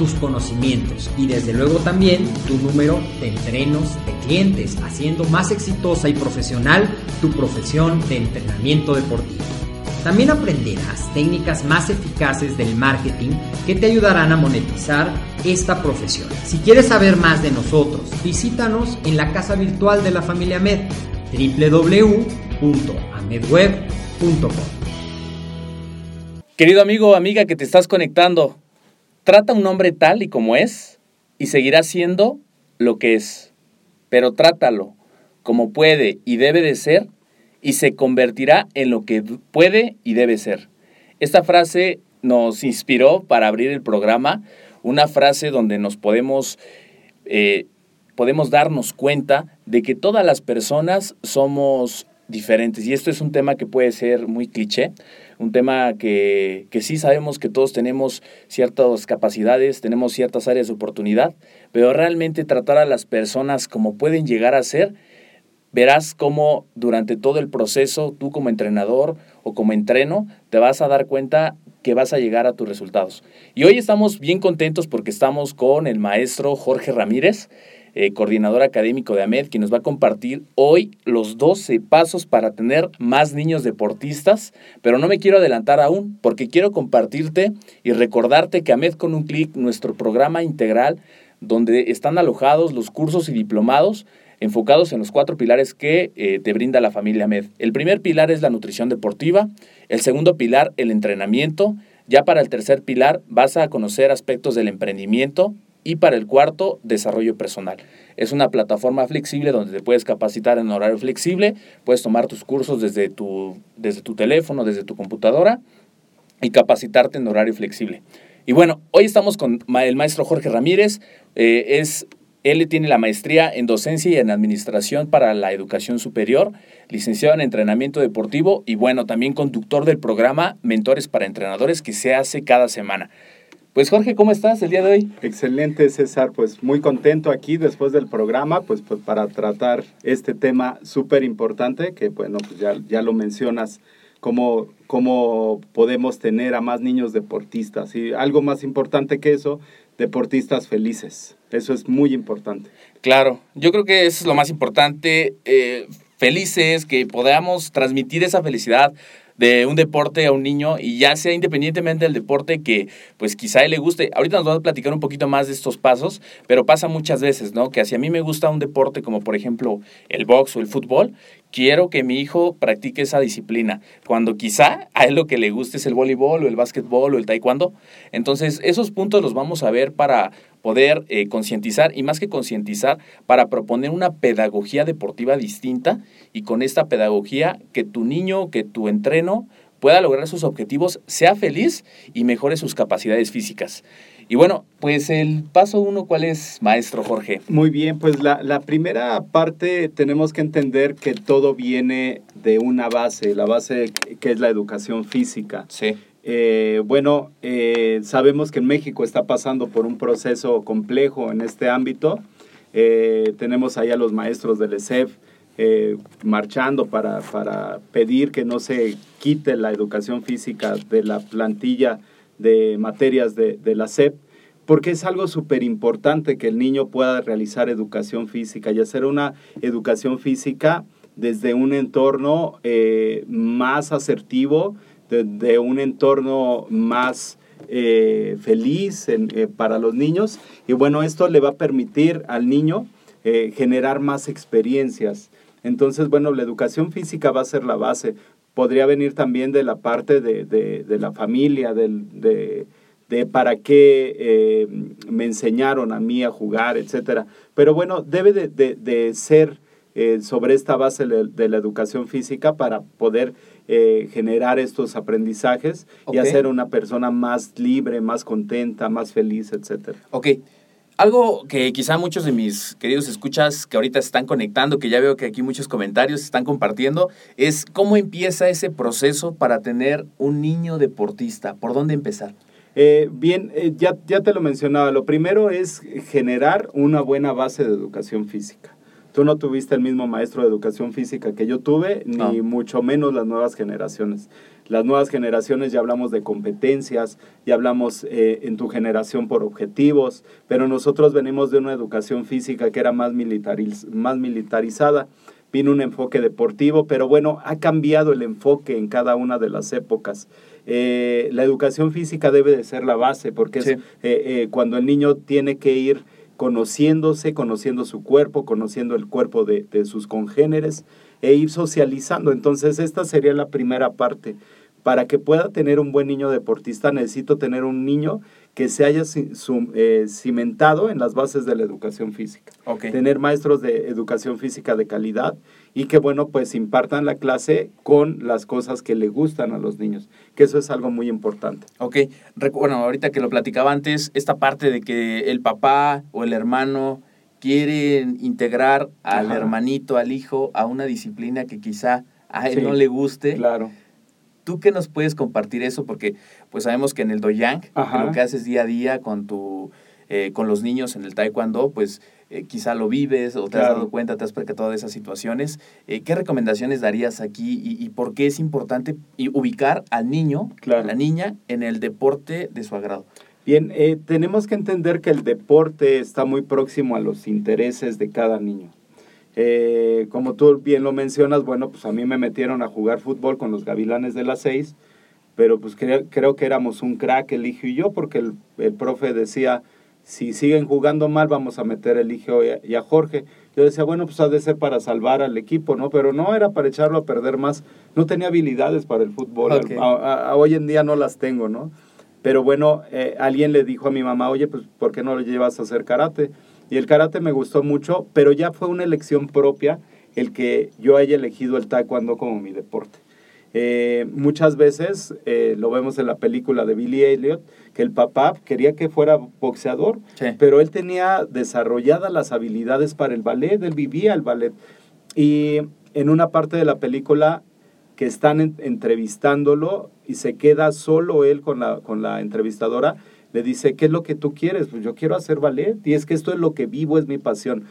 tus conocimientos y desde luego también tu número de entrenos de clientes, haciendo más exitosa y profesional tu profesión de entrenamiento deportivo. También aprenderás técnicas más eficaces del marketing que te ayudarán a monetizar esta profesión. Si quieres saber más de nosotros, visítanos en la casa virtual de la familia Med, www.amedweb.com. Querido amigo o amiga que te estás conectando, trata a un hombre tal y como es y seguirá siendo lo que es. Pero trátalo como puede y debe de ser y se convertirá en lo que puede y debe ser. Esta frase nos inspiró para abrir el programa, una frase donde nos podemos, eh, podemos darnos cuenta de que todas las personas somos diferentes. Y esto es un tema que puede ser muy cliché, un tema que, que, sí sabemos que todos tenemos ciertas capacidades, tenemos ciertas áreas de oportunidad, pero realmente tratar a las personas como pueden llegar a ser, verás cómo durante todo el proceso tú como entrenador o como entreno te vas a dar cuenta que vas a llegar a tus resultados. Y hoy estamos bien contentos porque estamos con el maestro Jorge Ramírez, eh, coordinador académico de AMED, quien nos va a compartir hoy los 12 pasos para tener más niños deportistas, pero no me quiero adelantar aún porque quiero compartirte y recordarte que AMED con un clic, nuestro programa integral, donde están alojados los cursos y diplomados enfocados en los cuatro pilares que eh, te brinda la familia AMED. El primer pilar es la nutrición deportiva, el segundo pilar el entrenamiento, ya para el tercer pilar vas a conocer aspectos del emprendimiento, y para el cuarto, desarrollo personal. Es una plataforma flexible donde te puedes capacitar en horario flexible, puedes tomar tus cursos desde tu, desde tu teléfono, desde tu computadora y capacitarte en horario flexible. Y bueno, hoy estamos con el maestro Jorge Ramírez. Eh, es, él tiene la maestría en docencia y en administración para la educación superior, licenciado en entrenamiento deportivo y bueno, también conductor del programa Mentores para Entrenadores que se hace cada semana. Pues Jorge, ¿cómo estás el día de hoy? Excelente, César. Pues muy contento aquí después del programa, pues, pues para tratar este tema súper importante, que bueno, pues ya, ya lo mencionas, cómo, cómo podemos tener a más niños deportistas. Y algo más importante que eso, deportistas felices. Eso es muy importante. Claro, yo creo que eso es lo más importante. Eh, felices, que podamos transmitir esa felicidad de un deporte a un niño y ya sea independientemente del deporte que pues quizá le guste. Ahorita nos vamos a platicar un poquito más de estos pasos, pero pasa muchas veces, ¿no? Que si a mí me gusta un deporte como por ejemplo el box o el fútbol, quiero que mi hijo practique esa disciplina, cuando quizá a él lo que le guste es el voleibol o el básquetbol o el taekwondo. Entonces, esos puntos los vamos a ver para poder eh, concientizar y más que concientizar, para proponer una pedagogía deportiva distinta y con esta pedagogía que tu niño, que tu entreno pueda lograr sus objetivos, sea feliz y mejore sus capacidades físicas. Y bueno, pues el paso uno, ¿cuál es, maestro Jorge? Muy bien, pues la, la, primera parte tenemos que entender que todo viene de una base, la base que es la educación física. Sí. Eh, bueno, eh, sabemos que México está pasando por un proceso complejo en este ámbito. Eh, tenemos ahí a los maestros del ESEF marchando para, para, pedir que no se quite la educación física de la plantilla de materias de, de la SEP, porque es algo súper importante que el niño pueda realizar educación física y hacer una educación física desde un entorno más asertivo, de, un entorno más eh, feliz eh, para los niños. Y bueno, esto le va a permitir al niño eh, generar más experiencias. Entonces, bueno, la educación física va a ser la base. Podría venir también de la parte de, de, la familia, de, de para qué me enseñaron a mí a jugar, etcétera. Pero bueno, debe de, de, ser sobre esta base de, la educación física para poder eh, generar estos aprendizajes okay. y hacer una persona más libre, más contenta, más feliz, etcétera. Ok. Algo que quizá muchos de mis queridos escuchas que ahorita se están conectando, que ya veo que aquí muchos comentarios están compartiendo, es cómo empieza ese proceso para tener un niño deportista. ¿Por dónde empezar? Eh, bien, eh, ya, ya te lo mencionaba. Lo primero es generar una buena base de educación física. Tú no tuviste el mismo maestro de educación física que yo tuve, ni mucho menos las nuevas generaciones. Las nuevas generaciones ya hablamos de competencias, ya hablamos eh, en tu generación por objetivos, pero nosotros venimos de una educación física que era más, militariz más militarizada. Vino un enfoque deportivo, pero bueno, ha cambiado el enfoque en cada una de las épocas. Eh, la educación física debe de ser la base, porque sí. es eh, cuando el niño tiene que ir conociéndose, conociendo su cuerpo, conociendo el cuerpo de, de, sus congéneres e ir socializando. Entonces, esta sería la primera parte. Para que pueda tener un buen niño deportista, necesito tener un niño que se haya eh, cimentado en las bases de la educación física. Okay. Tener maestros de educación física de calidad y que, bueno, pues impartan la clase con las cosas que le gustan a los niños, que eso es algo muy importante. Ok, bueno, ahorita que lo platicaba antes, esta parte de que el papá o el hermano quieren integrar al Ajá. hermanito, al hijo, a una disciplina que quizá a él sí, no le guste. Claro. ¿Tú qué nos puedes compartir eso? Porque pues sabemos que en el doyang, lo que haces día a día con tu eh, con los niños en el taekwondo, pues eh, quizá lo vives o te claro. has dado cuenta, te has percatado de esas situaciones. Eh, ¿Qué recomendaciones darías aquí y, y, por qué es importante ubicar al niño, claro. a la niña, en el deporte de su agrado? Bien, eh, tenemos que entender que el deporte está muy próximo a los intereses de cada niño. Como tú bien lo mencionas, bueno, pues a mí me metieron a jugar fútbol con los Gavilanes de las Seis, pero pues creo, creo que éramos un crack el hijo y yo, porque el, el, profe decía, si siguen jugando mal, vamos a meter el hijo y a, y a Jorge. Yo decía, bueno, pues ha de ser para salvar al equipo, ¿no? Pero no era para echarlo a perder más. No tenía habilidades para el fútbol. Okay. A, a, a, hoy en día no las tengo, ¿no? Pero bueno, eh, alguien le dijo a mi mamá, oye, pues ¿por qué no lo llevas a hacer karate? Y el karate me gustó mucho, pero ya fue una elección propia el que yo haya elegido el taekwondo como mi deporte. Eh, muchas veces eh, lo vemos en la película de Billy Elliot, que el papá quería que fuera boxeador, sí. pero él tenía desarrolladas las habilidades para el ballet, él vivía el ballet. Y en una parte de la película que están en, entrevistándolo y se queda solo él con la, con la entrevistadora, le dice, ¿qué es lo que tú quieres? Pues yo quiero hacer ballet y es que esto es lo que vivo, es mi pasión.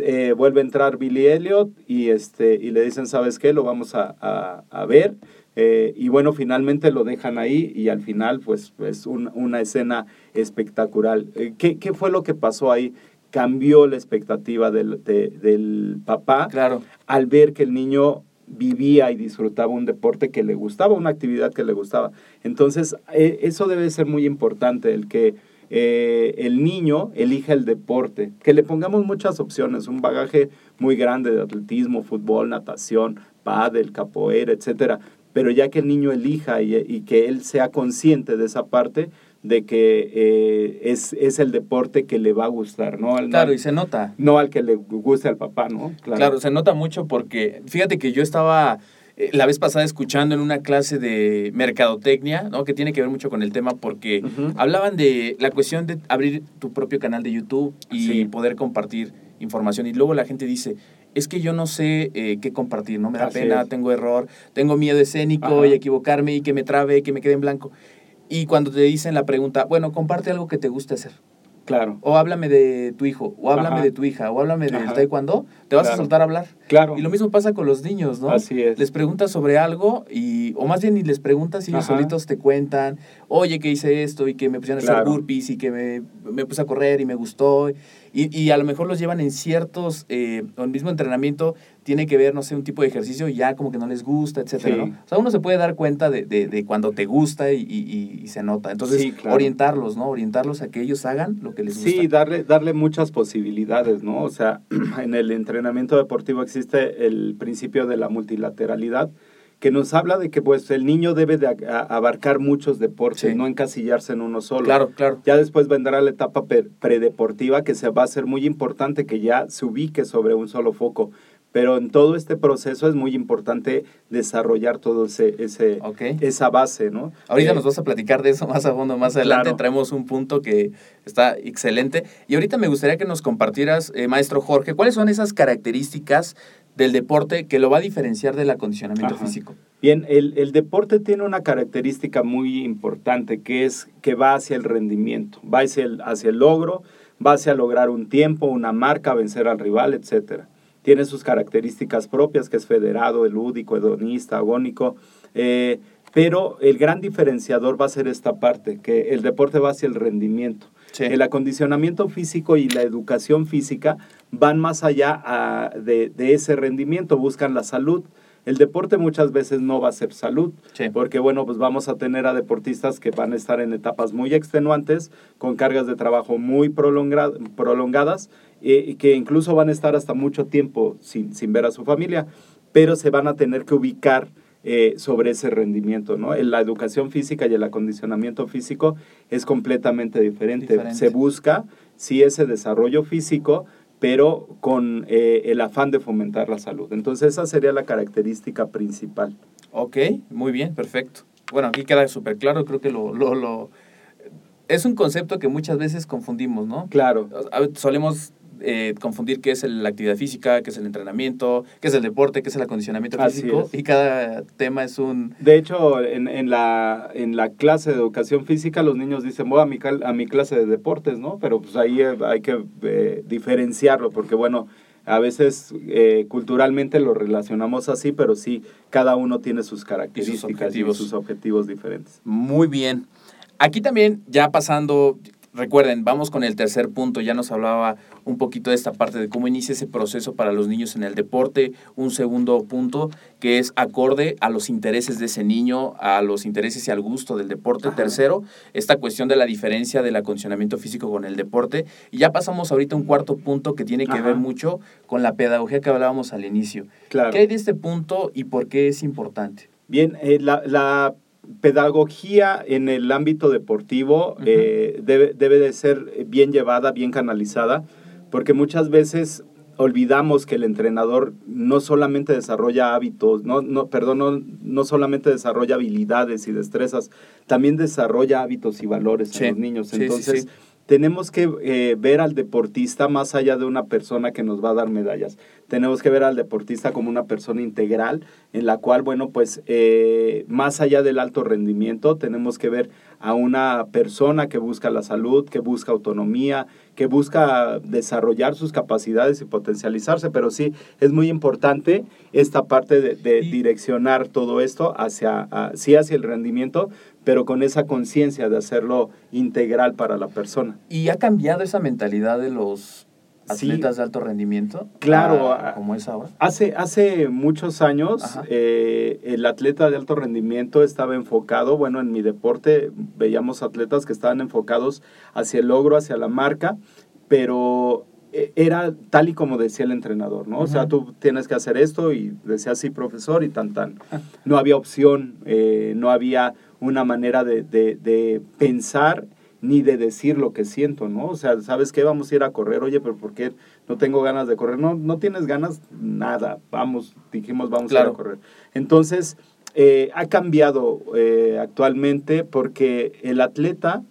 Eh, vuelve a entrar Billy Elliot y, este, y le dicen, ¿sabes qué? Lo vamos a, a, a ver. Eh, y bueno, finalmente lo dejan ahí y al final pues es un, una escena espectacular. Eh, ¿qué, ¿qué, fue lo que pasó ahí? Cambió la expectativa del, de, del papá claro. al ver que el niño vivía y disfrutaba un deporte que le gustaba, una actividad que le gustaba. Entonces, eso debe ser muy importante, el que eh, el niño elija el deporte, que le pongamos muchas opciones, un bagaje muy grande de atletismo, fútbol, natación, pádel, capoeira, etcétera, pero ya que el niño elija y, y que él sea consciente de esa parte, de que eh, es, es el deporte que le va a gustar, ¿no? Al, claro, no, y se nota. No al que le guste al papá, ¿no? Claro, claro se nota mucho porque, fíjate que yo estaba eh, la vez pasada escuchando en una clase de mercadotecnia, ¿no? Que tiene que ver mucho con el tema porque uh -huh. hablaban de la cuestión de abrir tu propio canal de YouTube y sí. poder compartir información. Y luego la gente dice, es que yo no sé eh, qué compartir, no me da Así pena, es. tengo error, tengo miedo escénico Ajá. y equivocarme y que me trabe, que me quede en blanco. Y cuando te dicen la pregunta, bueno, comparte algo que te guste hacer. Claro. O háblame de tu hijo, o háblame Ajá. de tu hija, o háblame del Ajá. taekwondo, te vas a Claro. soltar a hablar. Claro. Y lo mismo pasa con los niños, ¿no? Así es. Les preguntas sobre algo y, o más bien ni les preguntas y ellos Ajá. solitos te cuentan, oye, que hice esto y que me pusieron a hacer Claro. burpees y que me, me puse a correr y me gustó. Y, y a lo mejor los llevan en ciertos, eh, o el mismo entrenamiento tiene que ver, no sé, un tipo de ejercicio y ya como que no les gusta, etcétera, Sí. ¿no? O sea, uno se puede dar cuenta de, de- de cuando te gusta y, y- y se nota. Entonces, Sí, claro. orientarlos, ¿no? Orientarlos a que ellos hagan lo que les gusta. Sí, darle, darle muchas posibilidades, ¿no? O sea, en el entrenamiento deportivo existe el principio de la multilateralidad, que nos habla de que pues el niño debe de abarcar muchos deportes, Sí. no encasillarse en uno solo. Claro, claro. Ya después vendrá la etapa pre- predeportiva, que se va a ser muy importante que ya se ubique sobre un solo foco. Pero en todo este proceso es muy importante desarrollar todo ese, esa base, ¿no? Ahorita Eh, nos vas a platicar de eso más a fondo, más adelante Claro. traemos un punto que está excelente. Y ahorita me gustaría que nos compartieras, eh, maestro Jorge, cuáles son esas características del deporte que lo va a diferenciar del acondicionamiento Ajá. físico. Bien, el, el deporte tiene una característica muy importante que es que va hacia el rendimiento, va hacia el, hacia el logro, va hacia lograr un tiempo, una marca, vencer al rival, etcétera. Tiene sus características propias, que es federado, elúdico, hedonista, agónico, eh, pero el gran diferenciador va a ser esta parte, que el deporte va hacia el rendimiento. Sí. El acondicionamiento físico y la educación física van más allá ah, de, de ese rendimiento, buscan la salud. El deporte muchas veces no va a ser salud, Sí. porque bueno, pues vamos a tener a deportistas que van a estar en etapas muy extenuantes, con cargas de trabajo muy prolonga- prolongadas, eh, que incluso van a estar hasta mucho tiempo sin, sin ver a su familia, pero se van a tener que ubicar eh, sobre ese rendimiento, ¿no? La educación física y el acondicionamiento físico es completamente diferente. Diferente. Se busca, sí, ese desarrollo físico, pero con eh, el afán de fomentar la salud. Entonces esa sería la característica principal. Ok, muy bien, perfecto. Bueno, aquí queda súper claro, creo que lo, lo, lo- Es un concepto que muchas veces confundimos, ¿no? Claro. Solemos eh, confundir qué es la actividad física, qué es el entrenamiento, qué es el deporte, qué es el acondicionamiento Así físico, es. y cada tema es un... De hecho, en, en la, en la clase de educación física los niños dicen, voy a mi, cal- a mi clase de deportes, ¿no? Pero pues ahí eh, hay que eh, diferenciarlo, porque bueno, a veces eh, culturalmente lo relacionamos así, pero sí, cada uno tiene sus características y objetivos. sus objetivos diferentes. Muy bien. Aquí también, ya pasando, recuerden, vamos con el tercer punto, ya nos hablaba un poquito de esta parte de cómo inicia ese proceso para los niños en el deporte. Un segundo punto que es acorde a los intereses de ese niño, a los intereses y al gusto del deporte. Ajá. Tercero, esta cuestión de la diferencia del acondicionamiento físico con el deporte. Y ya pasamos ahorita a un cuarto punto que tiene que Ajá. ver mucho con la pedagogía que hablábamos al inicio. Claro. ¿Qué hay de este punto y por qué es importante? Bien, eh, la, la pedagogía en el ámbito deportivo eh, debe, debe de ser bien llevada, bien canalizada, porque muchas veces olvidamos que el entrenador no solamente desarrolla hábitos, no, no, perdón, no, no solamente desarrolla habilidades y destrezas, también desarrolla hábitos y valores Sí, en los niños. sí, Entonces, sí. Tenemos que eh, ver al deportista más allá de una persona que nos va a dar medallas. Tenemos que ver al deportista como una persona integral, en la cual, bueno, pues eh, más allá del alto rendimiento, tenemos que ver a una persona que busca la salud, que busca autonomía, que busca desarrollar sus capacidades y potencializarse. Pero sí, es muy importante esta parte de, direccionar todo esto hacia, a- sí hacia el rendimiento, pero con esa conciencia de hacerlo integral para la persona. ¿Y ha cambiado esa mentalidad de los Sí. atletas de alto rendimiento? Claro, a- como es ahora. Hace, hace muchos años eh, el atleta de alto rendimiento estaba enfocado, bueno, en mi deporte veíamos atletas que estaban enfocados hacia el logro, hacia la marca, pero eh, era tal y como decía el entrenador, ¿no? O sea, tú tienes que hacer esto y decía así, profesor, y tan tan. No había opción, eh, no había una manera de, de- de pensar ni de decir lo que siento, ¿no? O sea, ¿sabes qué? Vamos a ir a correr, oye, pero ¿por qué no tengo ganas de correr? No, no tienes ganas, nada, vamos, dijimos, vamos a ir a correr. Entonces, eh, ha cambiado eh, actualmente porque el atleta,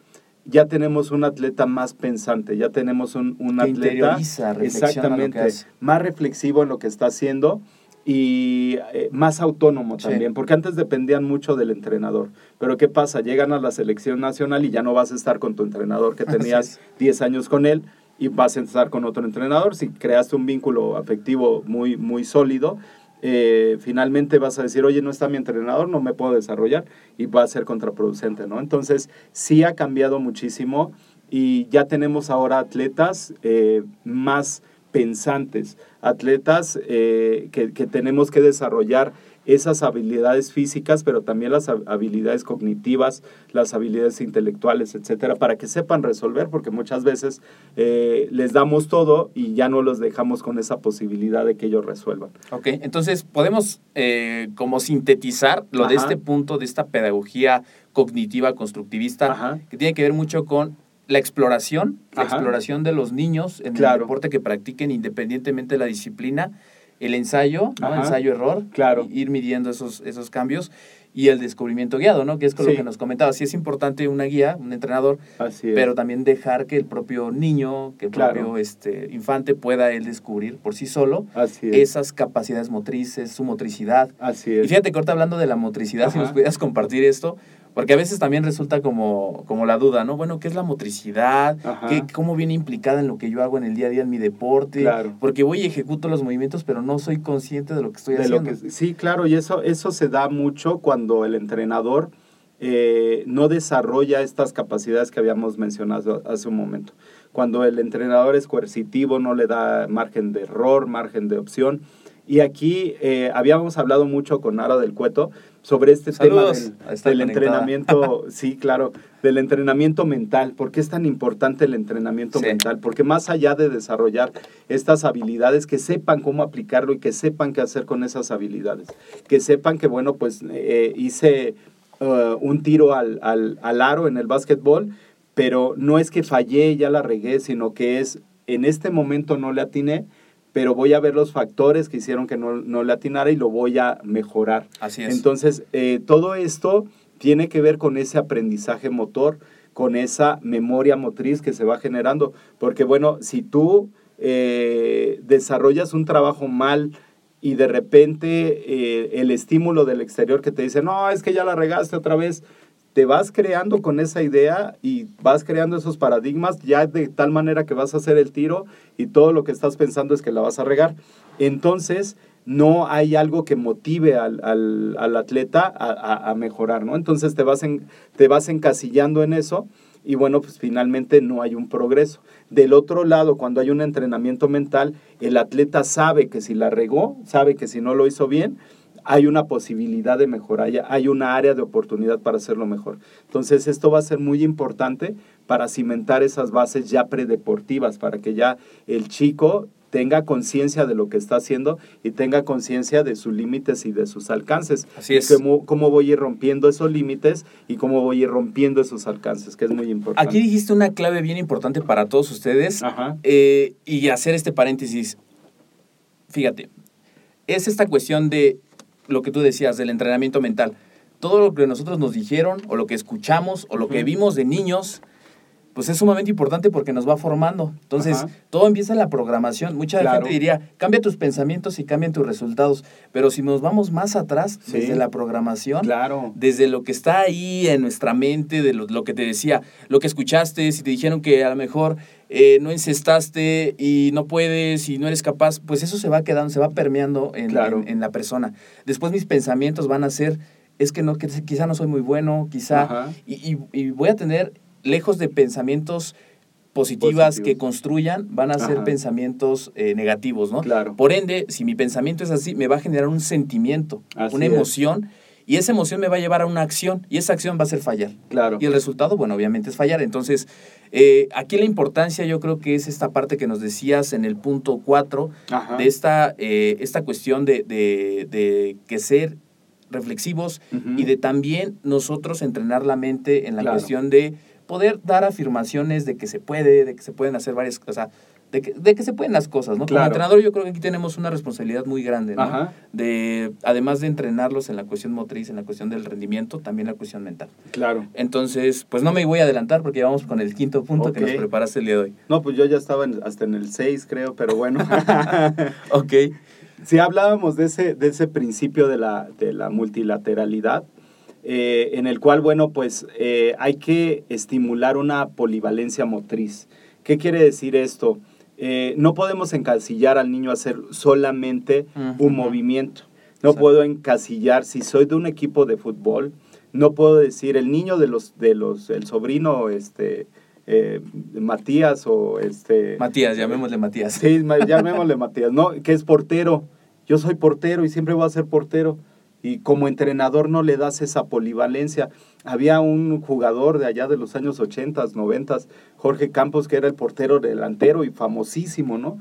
ya tenemos un atleta más pensante, ya tenemos un, atleta interioriza, exactamente más reflexivo en lo que está haciendo y eh, más autónomo Sí. también, porque antes dependían mucho del entrenador. Pero ¿qué pasa? Llegan a la selección nacional y ya no vas a estar con tu entrenador que tenías es. 10 años con él y vas a estar con otro entrenador. Si creaste un vínculo afectivo muy, muy sólido, eh, finalmente vas a decir, oye, no está mi entrenador, no me puedo desarrollar y va a ser contraproducente, ¿no? Entonces, sí ha cambiado muchísimo y ya tenemos ahora atletas eh, más pensantes, atletas eh, que, que tenemos que desarrollar esas habilidades físicas, pero también las hab- habilidades cognitivas, las habilidades intelectuales, etcétera, para que sepan resolver, porque muchas veces eh, les damos todo y ya no los dejamos con esa posibilidad de que ellos resuelvan. Ok, entonces podemos eh, como sintetizar lo de este punto, de esta pedagogía cognitiva constructivista, Ajá. que tiene que ver mucho con la exploración, la exploración de los niños en el deporte que practiquen independientemente de la disciplina, el ensayo, ¿no? Ensayo-error, Claro. ir midiendo esos, esos cambios y el descubrimiento guiado, ¿no? que es con Sí. lo que nos comentaba. Sí es importante una guía, un entrenador, pero también dejar que el propio niño, que el Claro. propio este, infante pueda él descubrir por sí solo Así es. esas capacidades motrices, su motricidad. Así Y es. fíjate que ahorita hablando de la motricidad, si Ajá. nos pudieras compartir esto, porque a veces también resulta como, como la duda, ¿no? Bueno, ¿qué es la motricidad? ¿Qué, ¿Cómo viene implicada en lo que yo hago en el día a día en mi deporte? Claro. Porque voy y ejecuto los movimientos, pero no soy consciente de lo que estoy de lo haciendo. que sí claro y eso eso se da mucho cuando el entrenador eh, no desarrolla estas capacidades que habíamos mencionado hace un momento cuando el entrenador es coercitivo no le da margen de error margen de opción y aquí eh, habíamos hablado mucho con Ara del Cueto sobre este Saludos. tema del, entrenamiento, sí, claro, del entrenamiento mental. ¿Por qué es tan importante el entrenamiento Sí. mental? Porque más allá de desarrollar estas habilidades, que sepan cómo aplicarlo y que sepan qué hacer con esas habilidades. Que sepan que, bueno, pues eh, hice eh, un tiro al, al, al aro en el básquetbol, pero no es que fallé, ya la regué, sino que es, en este momento no le atiné, pero voy a ver los factores que hicieron que no, no le atinara y lo voy a mejorar. Así es. Entonces, eh, todo esto tiene que ver con ese aprendizaje motor, con esa memoria motriz que se va generando. Porque, bueno, si tú eh, desarrollas un trabajo mal y de repente eh, el estímulo del exterior que te dice, no, es que ya la regaste otra vez, te vas creando con esa idea y vas creando esos paradigmas ya de tal manera que vas a hacer el tiro y todo lo que estás pensando es que la vas a regar. Entonces, no hay algo que motive al, al- atleta a, mejorar, ¿no? Entonces te vas, te vas encasillando en eso y bueno, pues finalmente no hay un progreso. Del otro lado, cuando hay un entrenamiento mental, el atleta sabe que si la regó, sabe que si no lo hizo bien, hay una posibilidad de mejorar, hay- hay una área de oportunidad para hacerlo mejor. Entonces, esto va a ser muy importante para cimentar esas bases ya predeportivas, para que ya el chico tenga conciencia de lo que está haciendo y tenga conciencia de sus límites y de sus alcances. Así es. Cómo, cómo voy a ir rompiendo esos límites y cómo voy a ir rompiendo esos alcances, que es muy importante. Aquí dijiste una clave bien importante para todos ustedes Ajá. eh, y hacer este paréntesis. Fíjate, es esta cuestión de lo que tú decías, del entrenamiento mental. Todo lo que nosotros nos dijeron o lo que escuchamos o lo que vimos de niños, pues es sumamente importante porque nos va formando. Entonces, Ajá. todo empieza en la programación. Mucha Claro. gente diría, cambia tus pensamientos y cambian tus resultados. Pero si nos vamos más atrás, Sí. desde la programación, Claro. desde lo que está ahí en nuestra mente, de lo, lo que te decía, lo que escuchaste, si te dijeron que a lo mejor eh, no encestaste y no puedes y no eres capaz, pues eso se va quedando, se va permeando en, Claro. en- en la persona. Después mis pensamientos van a ser, es que no, que quizá no soy muy bueno, quizá, y, y- y voy a tener, lejos de pensamientos positivas que Positivos. construyan, van a ser pensamientos eh, negativos, ¿no? Claro. Por ende, si mi pensamiento es así, me va a generar un sentimiento, Así una es. emoción, y esa emoción me va a llevar a una acción, y esa acción va a ser fallar. Claro. Y el resultado, bueno, obviamente es fallar. Entonces, eh, aquí la importancia yo creo que es esta parte que nos decías en el punto 4, Ajá. de esta, eh, esta cuestión de, de- de que ser reflexivos y de también nosotros entrenar la mente en la Claro. cuestión de poder dar afirmaciones de que se puede, de que se pueden hacer varias cosas, de que, de que se pueden las cosas, ¿no? Como entrenador yo creo que aquí tenemos una responsabilidad muy grande, ¿no? Ajá. De, además de entrenarlos en la cuestión motriz, en la cuestión del rendimiento, también la cuestión mental. Claro. Entonces, pues no me voy a adelantar porque ya vamos con el quinto punto que nos preparaste el día de hoy. No, pues yo ya estaba en- hasta en el 6, creo, pero bueno. Ok. Si hablábamos de ese, de ese principio de la, de la multilateralidad, eh, en el cual, bueno, pues eh, hay que estimular una polivalencia motriz. ¿Qué quiere decir esto? Eh, no podemos encasillar al niño a hacer solamente un movimiento. No Exacto. puedo encasillar, si soy de un equipo de fútbol, no puedo decir el niño de los, de los, el sobrino, este, eh, Matías o este... Matías, llamémosle Matías. Sí, llamémosle Matías, ¿no? Que es portero. Yo soy portero y siempre voy a ser portero. Y como entrenador no le das esa polivalencia. Había un jugador de allá de los años 80, 90, Jorge Campos, que era el portero delantero y famosísimo, ¿no?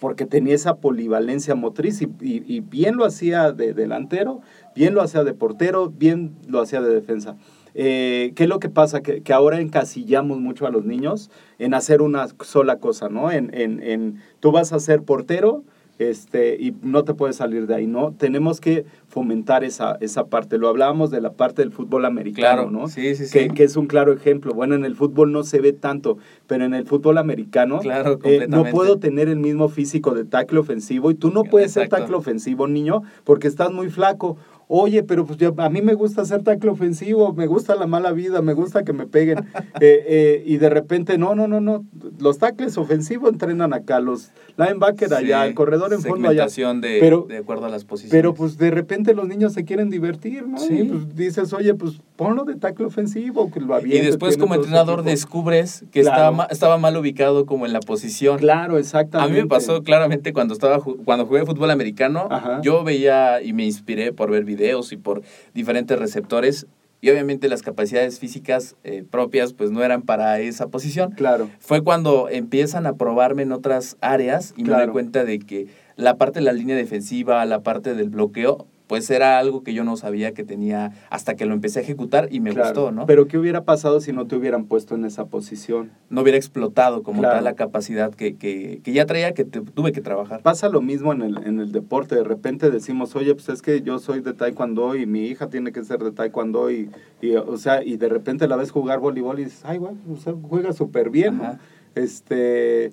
Porque tenía esa polivalencia motriz y, y- bien lo hacía de delantero, bien lo hacía de portero, bien lo hacía de defensa. Eh, ¿Qué es lo que pasa? Que, que ahora encasillamos mucho a los niños en hacer una sola cosa, ¿no? En, en, en tú vas a ser portero este, y no te puedes salir de ahí, ¿no? Tenemos que fomentar esa, esa parte. Lo hablábamos de la parte del fútbol americano, Claro, ¿no? sí, sí, Que, sí. que es un claro ejemplo. Bueno, en el fútbol no se ve tanto, pero en el fútbol americano Claro, eh, no puedo tener el mismo físico de tackle ofensivo y tú no puedes ser tackle ofensivo, niño, porque estás muy flaco. Oye, pero pues yo- a mí me gusta ser tackle ofensivo, me gusta la mala vida, me gusta que me peguen. Eh, eh, y de repente, no, no, no, no. Los tackles ofensivos entrenan acá, los linebacker allá, Sí, el corredor en fondo allá. de, Pero- de acuerdo a las posiciones. Pero pues de repente los niños se quieren divertir, ¿no? Sí. Y, pues, dices, oye, pues ponlo de tackle ofensivo, que lo y aviente, después tiene como entrenador descubres que Claro. estaba, estaba mal ubicado como en la posición. Claro, A exactamente. mí me pasó claramente cuando estaba cuando jugué fútbol americano, Ajá. yo veía y me inspiré por ver videos y por diferentes receptores y obviamente las capacidades físicas eh, propias pues no eran para esa posición. Claro. Fue cuando empiezan a probarme en otras áreas y me doy cuenta de que la parte de la línea defensiva, la parte del bloqueo, pues era algo que yo no sabía que tenía hasta que lo empecé a ejecutar y me Claro. gustó, ¿no? Pero ¿qué hubiera pasado si no te hubieran puesto en esa posición? no hubiera explotado como Claro. tal la capacidad que, que, que ya traía, que te- tuve que trabajar. Pasa lo mismo en el, en el deporte. De repente decimos, oye, pues es que yo soy de taekwondo y mi hija tiene que ser de taekwondo y, y, o sea, y de repente la ves jugar voleibol y dices, ay, güey, o sea, juega súper bien, ¿no? Este,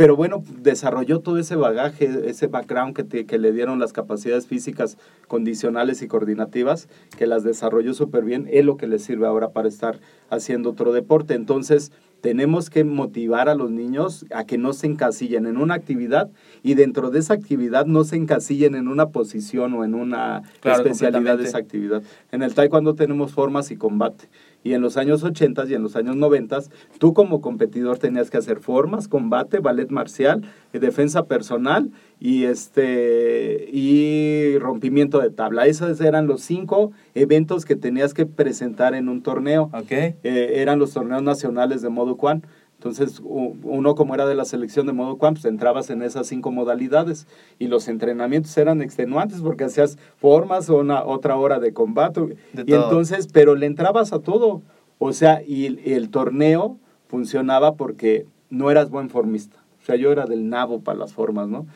pero bueno, desarrolló todo ese bagaje, ese background que, te- que le dieron las capacidades físicas condicionales y coordinativas, que las desarrolló súper bien, es lo que le sirve ahora para estar haciendo otro deporte. Entonces, tenemos que motivar a los niños a que no se encasillen en una actividad y dentro de esa actividad no se encasillen en una posición o en una Claro, especialidad de esa actividad. En el taekwondo tenemos formas y combate. Y en los años 80 y en los años 90, tú como competidor tenías que hacer formas, combate, ballet marcial, eh, defensa personal y este y rompimiento de tabla. Esos eran los cinco eventos que tenías que presentar en un torneo. Eh, eran los torneos nacionales de modo Quan. Entonces, uno como era de la selección de modo Quan, pues entrabas en esas cinco modalidades y los entrenamientos eran extenuantes porque hacías formas o una otra hora de combate. De y todo. entonces, pero le entrabas a todo. O sea, y el, el torneo funcionaba porque no eras buen formista. O sea, yo era del nabo para las formas, ¿no?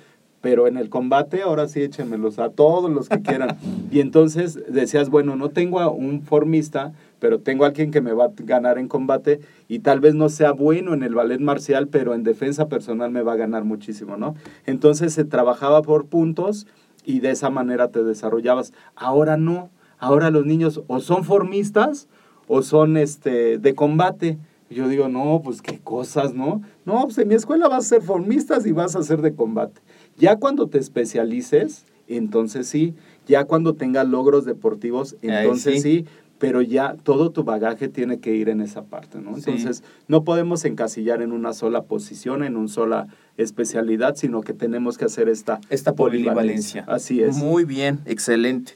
Pero en el combate, ahora sí échenmelos a todos los que quieran. y entonces decías, bueno, no tengo a un formista, pero tengo a alguien que me va a ganar en combate y tal vez no sea bueno en el ballet marcial, pero en defensa personal me va a ganar muchísimo, ¿no? Entonces se trabajaba por puntos y de esa manera te desarrollabas. Ahora no, ahora los niños o son formistas o son este de combate. Yo digo, no, pues qué cosas, ¿no? No, pues en mi escuela vas a ser formistas y vas a ser de combate. Ya cuando te especialices, entonces sí. Ya cuando tengas logros deportivos, entonces sí. sí. Pero ya todo tu bagaje tiene que ir en esa parte, ¿no? Sí. Entonces, no podemos encasillar en una sola posición, en una sola especialidad, sino que tenemos que hacer esta, Esta polivalencia. Así es. Muy bien, excelente.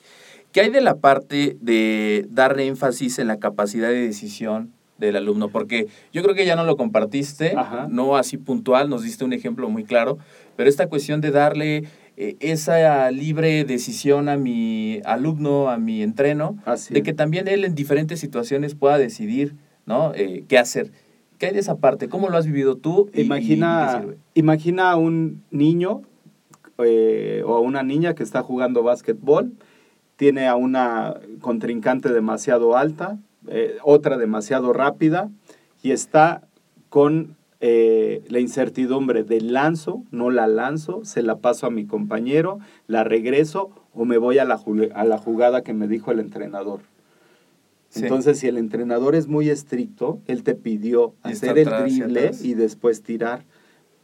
¿Qué hay de la parte de darle énfasis en la capacidad de decisión del alumno? Porque yo creo que ya no lo compartiste, Ajá. no así puntual, nos diste un ejemplo muy claro, pero esta cuestión de darle eh, esa libre decisión a mi alumno, a mi entreno, Así de que también él en diferentes situaciones pueda decidir, ¿no? Eh, ¿Qué hacer? ¿Qué hay de esa parte? ¿Cómo lo has vivido tú? y- y- y Imagina, imagina a un niño eh, o a una niña que está jugando básquetbol, tiene a una contrincante demasiado alta, otra demasiado rápida, y está con eh, la incertidumbre de lanzo, no la lanzo, se la paso a mi compañero, la regreso o me voy a la, a la jugada que me dijo el entrenador. Sí. Entonces, si el entrenador es muy estricto, él te pidió Y hacer el y drible y después tirar.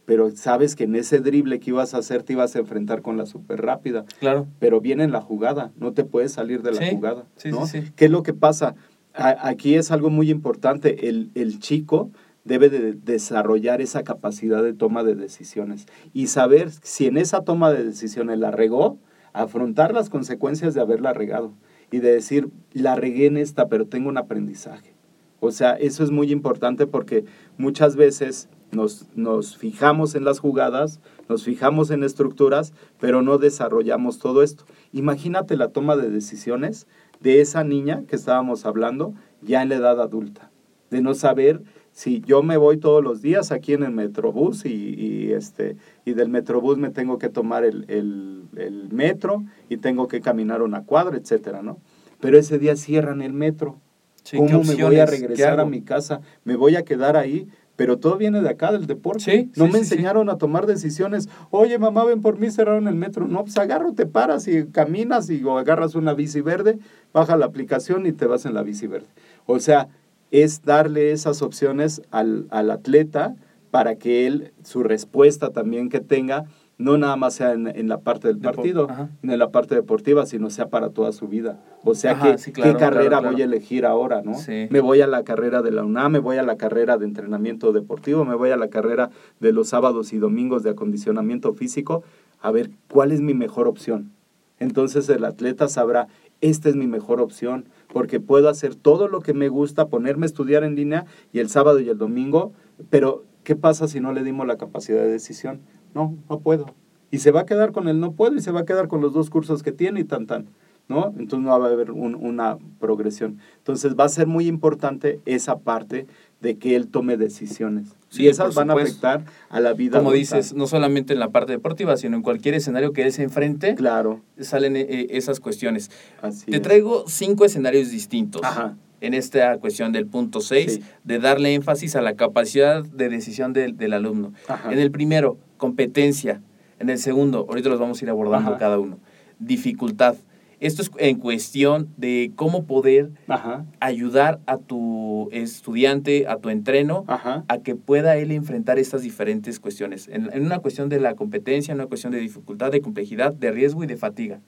Pero sabes que en ese drible que ibas a hacer te ibas a enfrentar con la súper rápida. Claro. Pero viene en la jugada, no te puedes salir de la Sí, jugada. sí, ¿no? sí. ¿Qué es lo que pasa? A- aquí es algo muy importante. El, el chico debe de desarrollar esa capacidad de toma de decisiones y saber si en esa toma de decisiones la regó, afrontar las consecuencias de haberla regado y de decir, la regué en esta, pero tengo un aprendizaje. O sea, eso es muy importante porque muchas veces nos, nos fijamos en las jugadas, nos fijamos en estructuras, pero no desarrollamos todo esto. Imagínate la toma de decisiones de esa niña que estábamos hablando ya en la edad adulta, de no saber si yo me voy todos los días aquí en el Metrobús y, y, este, y del Metrobús me tengo que tomar el, el- el metro y tengo que caminar una cuadra, etcétera, ¿no? Pero ese día cierran el metro. Sí, ¿qué ¿Cómo me voy a regresar a mi casa? ¿Me voy a quedar ahí? Pero todo viene de acá, del deporte. Sí, no sí, me enseñaron a tomar decisiones. Oye, mamá, ven por mí, cerraron el metro. No, pues agarro, te paras y caminas y o agarras una bici verde, baja la aplicación y te vas en la bici verde. O sea, es darle esas opciones al, al atleta para que él, su respuesta también que tenga, no nada más sea en, en la parte del partido, ajá. en la parte deportiva, sino sea para toda su vida. O sea, Ajá, que, sí, claro, ¿qué carrera claro, claro. voy a elegir ahora, no? Sí. Me voy a la carrera de la UNAM, me voy a la carrera de entrenamiento deportivo, me voy a la carrera de los sábados y domingos de acondicionamiento físico, a ver cuál es mi mejor opción. Entonces el atleta sabrá, esta es mi mejor opción, porque puedo hacer todo lo que me gusta, ponerme a estudiar en línea y el sábado y el domingo, pero ¿qué pasa si no le dimos la capacidad de decisión? No, no puedo. Y se va a quedar con el no puedo y se va a quedar con los dos cursos que tiene y tan tan. ¿no? Entonces no va a haber un- una progresión. Entonces va a ser muy importante esa parte de que él tome decisiones. Sí, y esas van a afectar a la vida. Como adulta. dices, no solamente en la parte deportiva, sino en cualquier escenario que él se enfrente, Claro, salen eh, esas cuestiones. así Te es. traigo cinco escenarios distintos. Ajá. En esta cuestión del punto 6, Sí. de darle énfasis a la capacidad de decisión del, del alumno. Ajá. En el primero, competencia. En el segundo, ahorita los vamos a ir abordando Ajá. cada uno. Dificultad. Esto es en cuestión de cómo poder Ajá, ayudar a tu estudiante, a tu entreno, ajá. a que pueda él enfrentar estas diferentes cuestiones. En, en una cuestión de la competencia, en una cuestión de dificultad, de complejidad, de riesgo y de fatiga.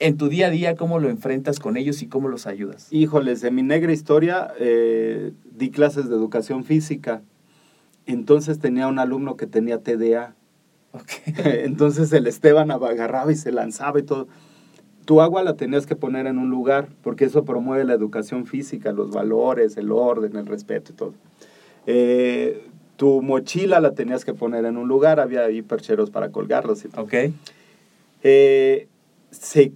En tu día a día, ¿cómo lo enfrentas con ellos y cómo los ayudas? Híjoles, en mi negra historia eh, di clases de educación física. Entonces tenía un alumno que tenía TDA. Ok. Entonces el Esteban agarraba y se lanzaba y todo. Tu agua la tenías que poner en un lugar, porque eso promueve la educación física, los valores, el orden, el respeto y todo. Eh, tu mochila la tenías que poner en un lugar, había ahí percheros para colgarlos y todo. Ok. Eh, se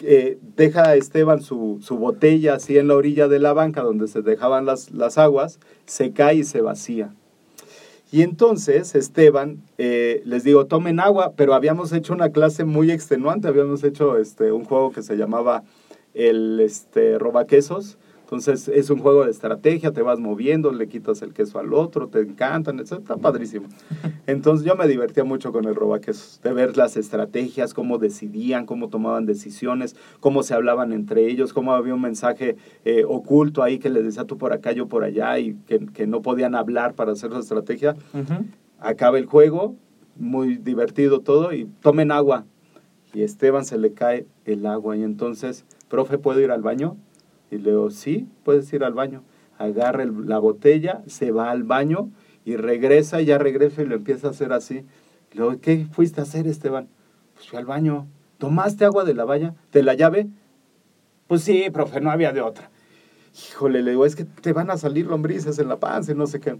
eh, deja Esteban su, su botella así en la orilla de la banca donde se dejaban las, las aguas, se cae y se vacía. Y entonces Esteban, eh, les digo, tomen agua, pero habíamos hecho una clase muy extenuante, habíamos hecho este, un juego que se llamaba el este, robaquesos. Entonces es un juego de estrategia, te vas moviendo, le quitas el queso al otro, te encantan, etc. Está padrísimo. Entonces yo me divertía mucho con el robaquesos, de ver las estrategias, cómo decidían, cómo tomaban decisiones, cómo se hablaban entre ellos, cómo había un mensaje eh, oculto ahí que les decía tú por acá, yo por allá, y que, que no podían hablar para hacer su estrategia. Acaba el juego, muy divertido todo, y tomen agua. Y a Esteban se le cae el agua, y entonces, profe, ¿puedo ir al baño? Y le digo, sí, puedes ir al baño. Agarra la botella, se va al baño y regresa, y ya regresa y lo empieza a hacer así. Le digo, ¿qué fuiste a hacer, Esteban? Pues fui al baño. ¿Tomaste agua de la valla? ¿De la llave? Pues sí, profe, no había de otra. Híjole, le digo, es que te van a salir lombrices en la panza y no sé qué.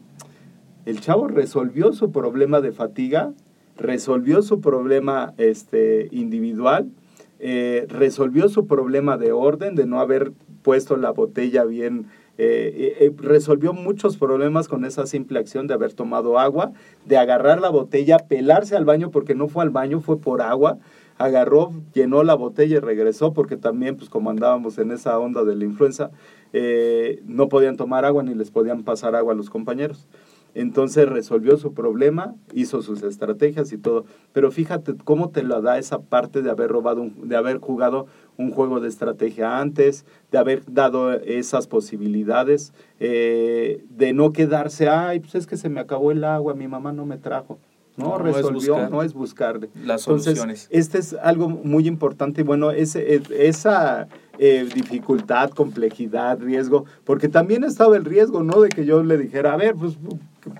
El chavo resolvió su problema de fatiga, resolvió su problema este, individual, eh, resolvió su problema de orden, de no haber puesto la botella bien, eh, eh, eh, resolvió muchos problemas con esa simple acción de haber tomado agua, de agarrar la botella, pelarse al baño porque no fue al baño, fue por agua, agarró, llenó la botella y regresó porque también, pues como andábamos en esa onda de la influenza, no podían tomar agua ni les podían pasar agua a los compañeros. Entonces resolvió su problema, hizo sus estrategias y todo. Pero fíjate cómo te lo da esa parte de haber robado, un- de haber jugado un juego de estrategia antes, de haber dado esas posibilidades, eh, de no quedarse, ay, pues es que se me acabó el agua, mi mamá no me trajo. No, No, es resolvió, no es buscar. las Entonces, soluciones. este es algo muy importante y bueno, ese, es- esa eh, dificultad, complejidad, riesgo, porque también estaba el riesgo, ¿no? De que yo le dijera, a ver, pues,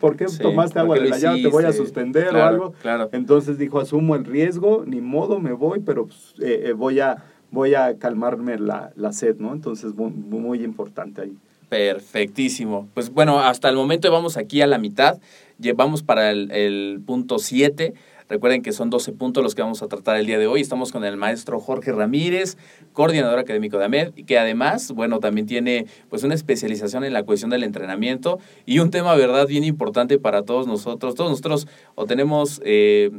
¿por qué Sí, tomaste ¿por agua de la llave? Te voy a suspender Claro, o algo. claro. Entonces dijo, asumo el riesgo, ni modo, me voy, pero pues, eh, eh, voy, a, voy a calmarme la, la sed, ¿no? Entonces, muy, muy importante ahí. Perfectísimo. Pues bueno, hasta el momento vamos aquí a la mitad. Llevamos para el, el punto 7. Recuerden que son 12 puntos los que vamos a tratar el día de hoy. Estamos con el maestro Jorge Ramírez, coordinador académico de AMED, y que además, bueno, también tiene pues una especialización en la cuestión del entrenamiento y un tema, verdad, bien importante para todos nosotros. Todos nosotros o tenemos eh,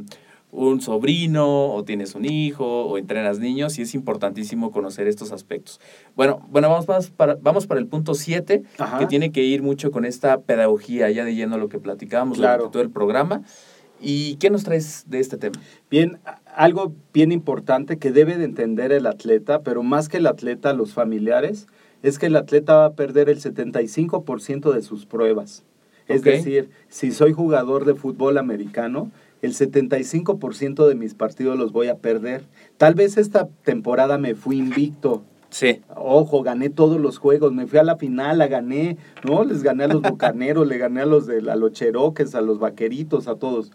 un sobrino, o tienes un hijo, o entrenas niños, y es importantísimo conocer estos aspectos. Bueno, bueno vamos, para, vamos para el punto 7, Ajá. que tiene que ir mucho con esta pedagogía, ya de lleno lo que platicábamos Claro. durante todo el programa. ¿Y qué nos traes de este tema? Bien, algo bien importante que debe de entender el atleta, pero más que el atleta, los familiares, es que el atleta va a perder el 75% de sus pruebas. Es decir, si soy jugador de fútbol americano, el 75% de mis partidos los voy a perder. Tal vez esta temporada me fui invicto, Sí. Ojo, gané todos los juegos, me fui a la final, la gané, ¿no? Les gané a los bucaneros, le gané a los de a los cheroques, a los vaqueritos, a todos.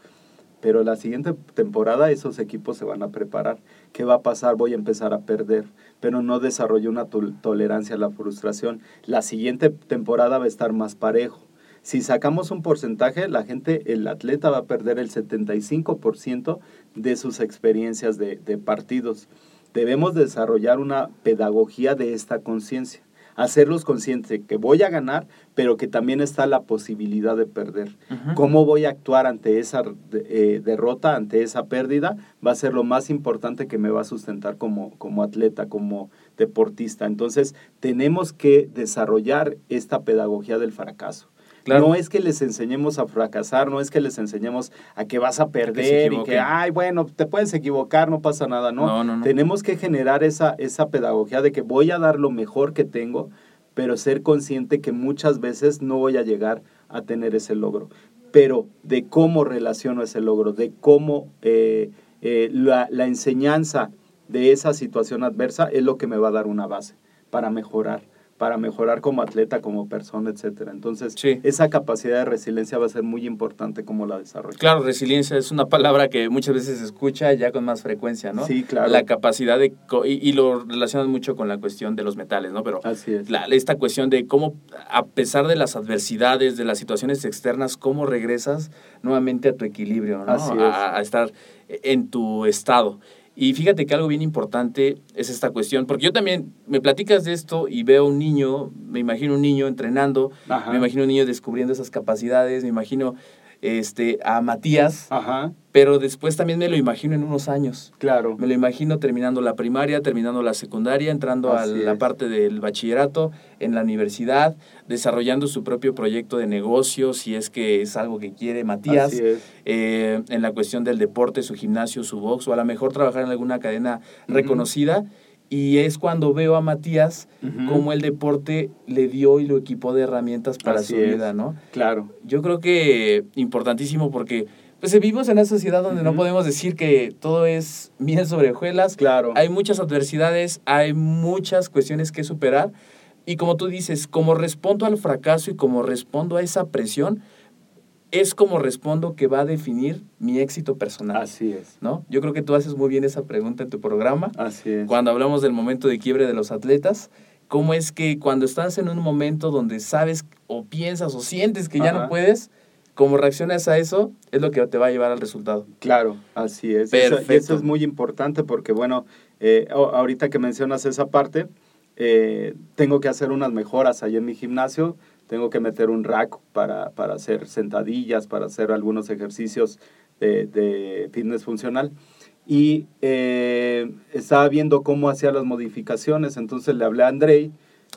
Pero la siguiente temporada esos equipos se van a preparar. ¿Qué va a pasar? Voy a empezar a perder, pero no desarrollé una tol- tolerancia a la frustración. La siguiente temporada va a estar más parejo. Si sacamos un porcentaje, la gente, el atleta va a perder el 75% de sus experiencias de, de partidos. Debemos desarrollar una pedagogía de esta conciencia, hacerlos conscientes que voy a ganar, pero que también está la posibilidad de perder. ¿Cómo voy a actuar ante esa eh, derrota, ante esa pérdida? Va a ser lo más importante que me va a sustentar como, como atleta, como deportista. Entonces, tenemos que desarrollar esta pedagogía del fracaso. Claro. No es que les enseñemos a fracasar, no es que les enseñemos a que vas a perder y que, ay, bueno, te puedes equivocar, no pasa nada, ¿no? No, no, no. Tenemos que generar esa, esa pedagogía de que voy a dar lo mejor que tengo, pero ser consciente que muchas veces no voy a llegar a tener ese logro. Pero de cómo relaciono ese logro, de cómo eh, eh, la, la enseñanza de esa situación adversa es lo que me va a dar una base para mejorar para mejorar como atleta, como persona, etcétera. Entonces, Sí. esa capacidad de resiliencia va a ser muy importante como la desarrollo. Claro, resiliencia es una palabra que muchas veces se escucha ya con más frecuencia, ¿no? Sí, claro. La capacidad de... Y, y lo relacionan mucho con la cuestión de los metales, ¿no? Pero Así es. la- esta cuestión de cómo, a pesar de las adversidades, de las situaciones externas, cómo regresas nuevamente a tu equilibrio, ¿no? Así es. A, a estar en tu estado. Y fíjate que algo bien importante es esta cuestión, porque yo también me platicas de esto y veo un niño, me imagino un niño entrenando, Ajá. me imagino un niño descubriendo esas capacidades, me imagino este, a Matías, Ajá, pero después también me lo imagino en unos años. claro. Me lo imagino terminando la primaria, terminando la secundaria, entrando a la es. parte del bachillerato, en la universidad, desarrollando su propio proyecto de negocio, si es que es algo que quiere Matías, Así es. eh, en la cuestión del deporte, su gimnasio, su box, o a lo mejor trabajar en alguna cadena reconocida. Y es cuando veo a Matías cómo el deporte le dio y lo equipó de herramientas para Así su es. vida, ¿no? Claro. Yo creo que importantísimo porque pues vivimos en una sociedad donde no podemos decir que todo es miel sobre hojuelas. Claro. Hay muchas adversidades, hay muchas cuestiones que superar. Y como tú dices, como respondo al fracaso y como respondo a esa presión, es como respondo que va a definir mi éxito personal. Así es. ¿no? Yo creo que tú haces muy bien esa pregunta en tu programa. Así es. Cuando hablamos del momento de quiebre de los atletas, ¿cómo es que cuando estás en un momento donde sabes o piensas o sientes que ya no puedes, cómo reaccionas a eso es lo que te va a llevar al resultado? Claro, así es. Eso, Perfecto. eso es muy importante porque, bueno, eh, ahorita que mencionas esa parte, eh, tengo que hacer unas mejoras ahí en mi gimnasio. Tengo que meter un rack para, para hacer sentadillas, para hacer algunos ejercicios de, de fitness funcional. Y eh, estaba viendo cómo hacía las modificaciones, entonces le hablé a Andrei,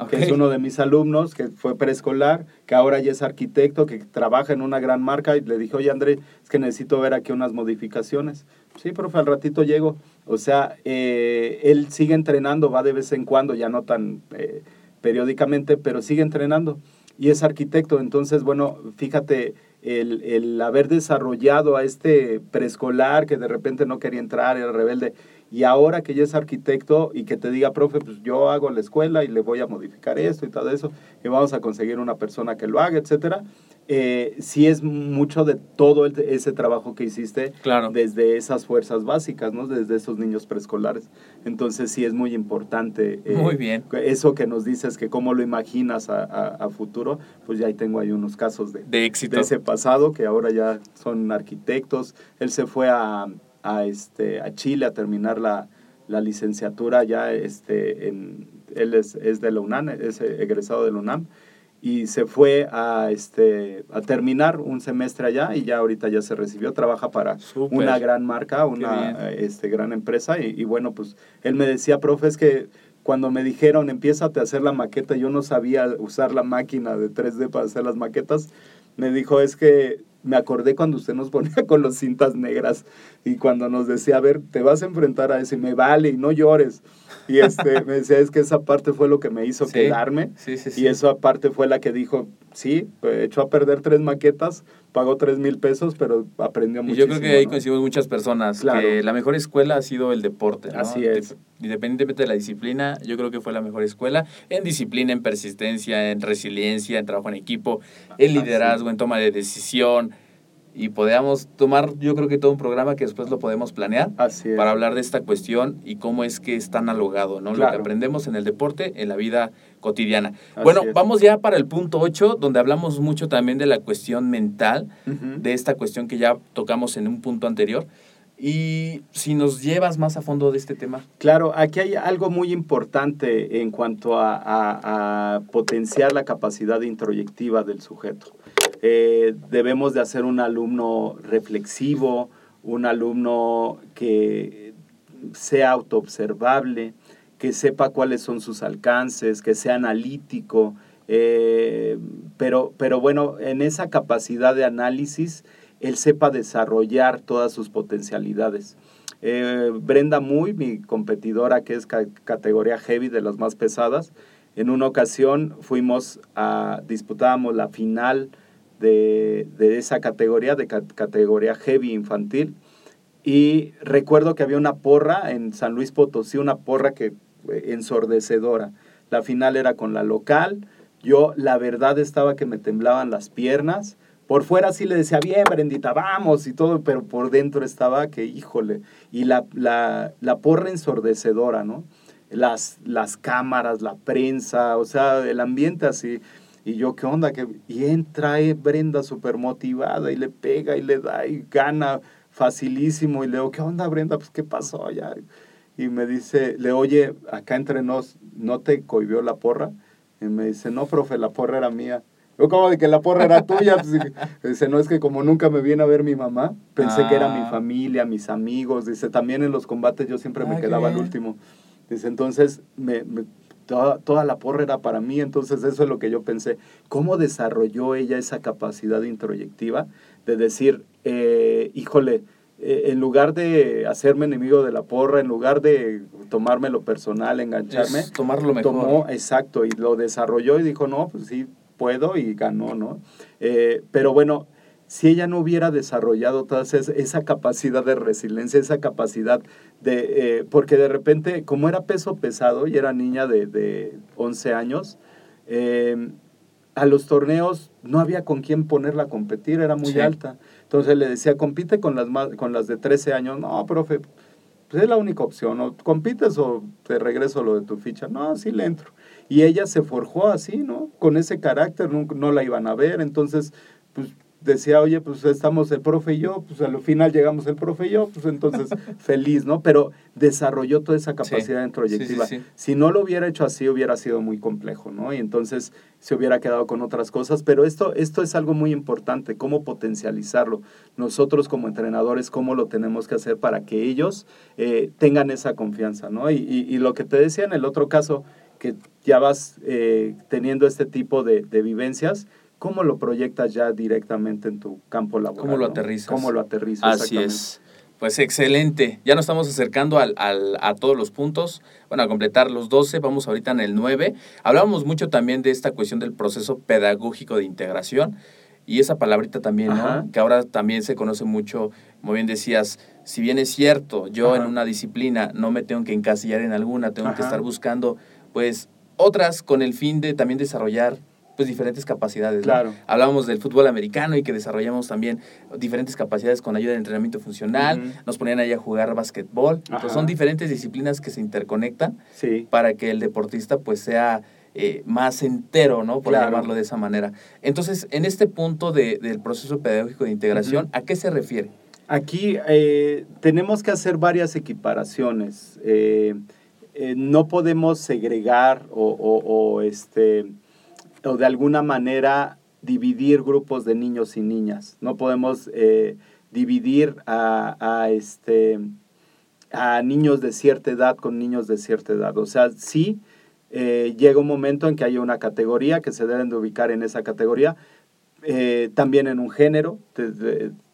que es uno de mis alumnos, que fue preescolar, que ahora ya es arquitecto, que trabaja en una gran marca, y le dije, oye André, es que necesito ver aquí unas modificaciones. Sí, profe, al ratito llego. O sea, eh, él sigue entrenando, va de vez en cuando, ya no tan eh, periódicamente, pero sigue entrenando. Y es arquitecto, entonces, bueno, fíjate, el, el haber desarrollado a este preescolar que de repente no quería entrar, era rebelde, y ahora que ya es arquitecto y que te diga, profe, pues yo hago la escuela y le voy a modificar esto y todo eso, y vamos a conseguir una persona que lo haga, etcétera. Eh, sí es mucho de todo el- ese trabajo que hiciste Claro. desde esas fuerzas básicas, ¿no? Desde esos niños preescolares. Entonces sí es muy importante. eh, Muy bien. Eso que nos dices, que cómo lo imaginas a, a- a futuro, pues ya ahí tengo ahí unos casos de, De éxito. de ese pasado que ahora ya son arquitectos. Él se fue a, a, este, a Chile a terminar la, la licenciatura ya, este, en, él es, es de la UNAM, es egresado de la UNAM, y se fue a, este, a terminar un semestre allá y ya ahorita ya se recibió, trabaja para Súper. una gran marca, una este, gran empresa, y, y bueno, pues él me decía, profe, es que cuando me dijeron, empiézate a hacer la maqueta, yo no sabía usar la máquina de 3D para hacer las maquetas, me dijo, es que me acordé cuando usted nos ponía con las cintas negras y cuando nos decía, a ver, te vas a enfrentar a eso y me vale y no llores. Y este, me decía, es que esa parte fue lo que me hizo Sí. quedarme. Sí, sí, sí. Y esa parte fue la que dijo, sí, pues, echó a perder tres maquetas, pagó tres mil pesos, pero aprendió Y muchísimo. yo creo que ahí ¿no? coincidimos muchas personas Claro. que la mejor escuela ha sido el deporte. ¿no? Así es. Dep- Independientemente de la disciplina, yo creo que fue la mejor escuela en disciplina, en persistencia, en resiliencia, en trabajo en equipo, en liderazgo, en toma de decisión. Y podamos tomar, yo creo que todo un programa que después lo podemos planear Así para hablar de esta cuestión y cómo es que está analogado, ¿no? Lo que aprendemos en el deporte, en la vida cotidiana. Así bueno, es. vamos ya para el punto 8, donde hablamos mucho también de la cuestión mental de esta cuestión que ya tocamos en un punto anterior. Y si nos llevas más a fondo de este tema. Claro, aquí hay algo muy importante en cuanto a, a- a potenciar la capacidad introyectiva del sujeto. Eh, debemos de hacer un alumno reflexivo, un alumno que sea autoobservable, que sepa cuáles son sus alcances, que sea analítico, eh, pero, pero bueno, en esa capacidad de análisis, él sepa desarrollar todas sus potencialidades. Eh, Brenda Muy, mi competidora que es ca- categoría heavy de las más pesadas, en una ocasión fuimos a, disputábamos la final de, de esa categoría, de ca- categoría heavy infantil, y recuerdo que había una porra en San Luis Potosí, una porra que ensordecedora. La final era con la local. Yo la verdad estaba que me temblaban las piernas. Por fuera sí le decía, bien, Brendita, vamos y todo, pero por dentro estaba que, híjole, y la, la, la porra ensordecedora, ¿no? Las, las cámaras, la prensa, o sea, el ambiente así. Y yo, ¿qué onda? que Y entra eh, Brenda súper motivada y le pega y le da y gana facilísimo. Y le digo, ¿qué onda, Brenda? Pues, ¿qué pasó allá? Y me dice, le oye, acá entre nos, ¿no te cohibió la porra? Y me dice, no, profe, la porra era mía. Yo como de que la porra era tuya. Pues, dice, no, es que como nunca me viene a ver mi mamá, pensé que era mi Ah. familia, mis amigos. Dice, también en los combates yo siempre me Ah, quedaba al bien. último. Dice, entonces, me, me- toda, toda la porra era para mí. Entonces, eso es lo que yo pensé. ¿Cómo desarrolló ella esa capacidad introyectiva de decir, eh, híjole, eh, en lugar de hacerme enemigo de la porra, en lugar de tomármelo personal, engancharme, Es tomarlo mejor. tomó, exacto, y lo desarrolló y dijo, no, pues sí, puedo y ganó, ¿no? Eh, pero bueno, si ella no hubiera desarrollado toda esa, esa capacidad de resiliencia, esa capacidad de, eh, porque de repente, como era peso pesado y era niña de, de 11 años, eh, a los torneos no había con quién ponerla a competir, era muy Sí. alta. Entonces le decía, compite con las, más, con las de 13 años. No, profe, pues es la única opción. O compites o te regreso lo de tu ficha. No, sí le entro. Y ella se forjó así, ¿no? Con ese carácter, no, no la iban a ver. Entonces, pues decía, oye, pues estamos el profe y yo, pues al final llegamos el profe y yo, pues entonces feliz, ¿no? Pero desarrolló toda esa capacidad Sí, introyectiva. sí, sí, sí. Si no lo hubiera hecho así, hubiera sido muy complejo, ¿no? Y entonces se hubiera quedado con otras cosas. Pero esto, esto es algo muy importante, cómo potencializarlo. Nosotros como entrenadores, cómo lo tenemos que hacer para que ellos eh, tengan esa confianza, ¿no? Y, y- y lo que te decía en el otro caso, que ya vas eh, teniendo este tipo de, de vivencias, ¿cómo lo proyectas ya directamente en tu campo laboral? ¿Cómo lo no? aterrizas? ¿Cómo lo aterrizas? Así es. Pues excelente. Ya nos estamos acercando al, al- a todos los puntos. Bueno, a completar los 12, vamos ahorita en el 9. Hablábamos mucho también de esta cuestión del proceso pedagógico de integración. Y esa palabrita también, Ajá. ¿no? Que ahora también se conoce mucho, como bien decías, si bien es cierto, yo Ajá. en una disciplina no me tengo que encasillar en alguna, tengo que estar buscando, pues, otras con el fin de también desarrollar, pues, diferentes capacidades. ¿no? Claro. Hablábamos del fútbol americano y que desarrollamos también diferentes capacidades con ayuda de entrenamiento funcional. Nos ponían ahí a jugar. Entonces son diferentes disciplinas que se interconectan Sí, para que el deportista pues sea eh, más entero, ¿no? Por Claro. llamarlo de esa manera. Entonces, en este punto de- del proceso pedagógico de integración. ¿a qué se refiere? Aquí eh, tenemos que hacer varias equiparaciones. Eh, eh, no podemos segregar o, o- o, este, o de alguna manera dividir grupos de niños y niñas. No podemos eh, dividir a, a, este, a niños de cierta edad con niños de cierta edad. O sea, sí eh, llega un momento en que hay una categoría que se deben de ubicar en esa categoría, eh, también en un género,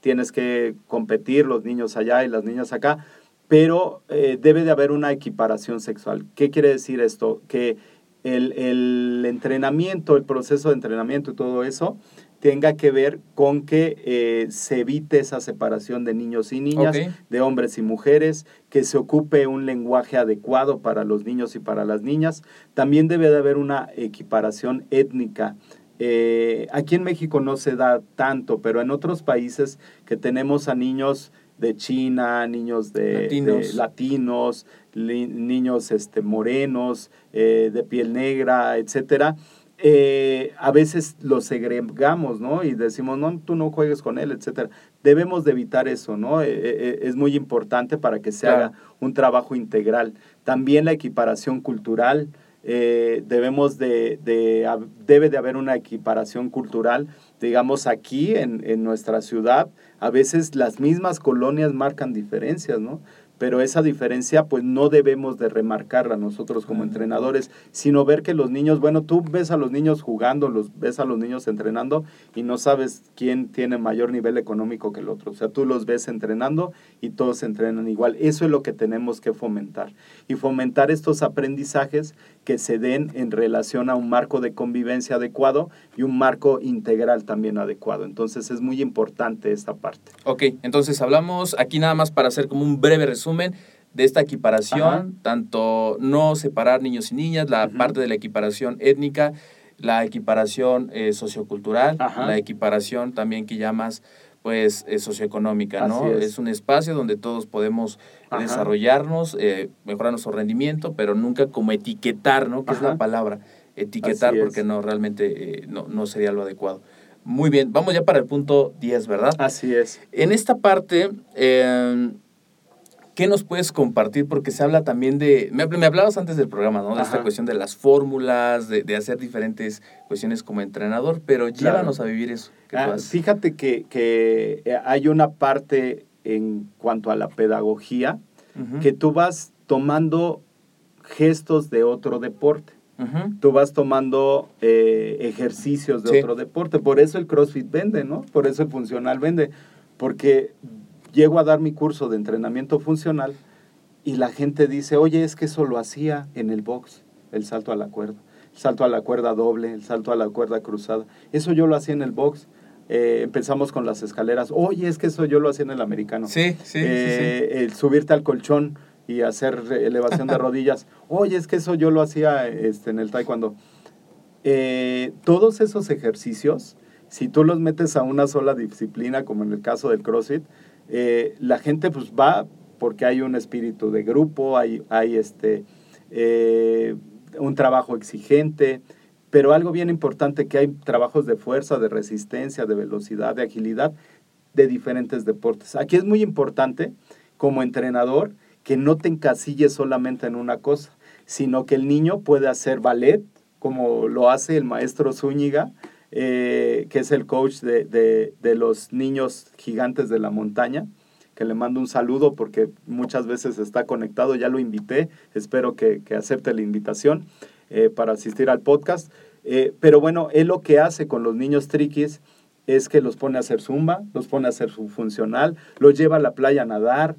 tienes que competir los niños allá y las niñas acá, pero debe de haber una equiparación sexual. ¿Qué quiere decir esto? Que el, el entrenamiento, el proceso de entrenamiento y todo eso tenga que ver con que eh, se evite esa separación de niños y niñas, de hombres y mujeres, que se ocupe un lenguaje adecuado para los niños y para las niñas. También debe de haber una equiparación étnica. Eh, aquí en México no se da tanto, pero en otros países que tenemos a niños de China, niños de Latinos. de latinos, li- niños este, morenos, eh, de piel negra, etcétera, eh, a veces los segregamos, ¿no? Y decimos, no, tú no juegues con él, etcétera. Debemos de evitar eso, ¿no? Eh, eh, es muy importante para que se Claro. haga un trabajo integral. También la equiparación cultural, debemos de, de debe de haber una equiparación cultural. Digamos, aquí en, en nuestra ciudad, a veces las mismas colonias marcan diferencias, ¿no? Pero esa diferencia, pues no debemos de remarcarla nosotros como entrenadores, sino ver que los niños, bueno, tú ves a los niños jugando, los ves a los niños entrenando y no sabes quién tiene mayor nivel económico que el otro. O sea, tú los ves entrenando y todos entrenan igual. Eso es lo que tenemos que fomentar. Y fomentar estos aprendizajes que se den en relación a un marco de convivencia adecuado y un marco integral también adecuado. Entonces es muy importante esta parte. Ok, entonces hablamos aquí nada más para hacer como un breve resumen de esta equiparación, Ajá. tanto no separar niños y niñas, la parte de la equiparación étnica, la equiparación eh, sociocultural, Ajá. la equiparación también que llamas pues eh, socioeconómica, ¿no? Es. un espacio donde todos podemos Ajá. desarrollarnos, eh, mejorar nuestro rendimiento, pero nunca como etiquetar, ¿no? Que es la palabra, etiquetar, Así es. porque no, realmente eh, no, no sería lo adecuado. Muy bien, vamos ya para el punto 10, ¿verdad? Así es. En esta parte, ¿qué nos puedes compartir? Porque se habla también de, me, me hablabas antes del programa, ¿no? De esta cuestión de las fórmulas, de, de hacer diferentes cuestiones como entrenador, pero Claro. llévanos a vivir eso. Ah, fíjate que, que eh, hay una parte en cuanto a la pedagogía que tú vas tomando gestos de otro deporte. Tú vas tomando eh, ejercicios de Sí. otro deporte. Por eso el CrossFit vende, ¿no? Por eso el funcional vende. Porque llego a dar mi curso de entrenamiento funcional y la gente dice, oye, es que eso lo hacía en el box, el salto a la cuerda. El salto a la cuerda doble, el salto a la cuerda cruzada. Eso yo lo hacía en el box. Eh, empezamos con las escaleras. Oye, es que eso yo lo hacía en el americano. Sí, sí, sí, sí. Eh, El subirte al colchón y hacer elevación de rodillas. Oye, es que eso yo lo hacía este, en el taekwondo. Eh, todos esos ejercicios, si tú los metes a una sola disciplina, como en el caso del CrossFit, eh, la gente pues va porque hay un espíritu de grupo, hay, hay este, eh, un trabajo exigente, pero algo bien importante que hay trabajos de fuerza, de resistencia, de velocidad, de agilidad, de diferentes deportes. Aquí es muy importante, como entrenador, que no te encasilles solamente en una cosa, sino que el niño puede hacer ballet, como lo hace el maestro Zúñiga, eh, que es el coach de, de- de los niños gigantes de la montaña, que le mando un saludo porque muchas veces está conectado, ya lo invité, espero que, que acepte la invitación. eh, para asistir al podcast. Eh, pero bueno, él lo que hace con los niños triquis es que los pone a hacer zumba, los pone a hacer su funcional, los lleva a la playa a nadar,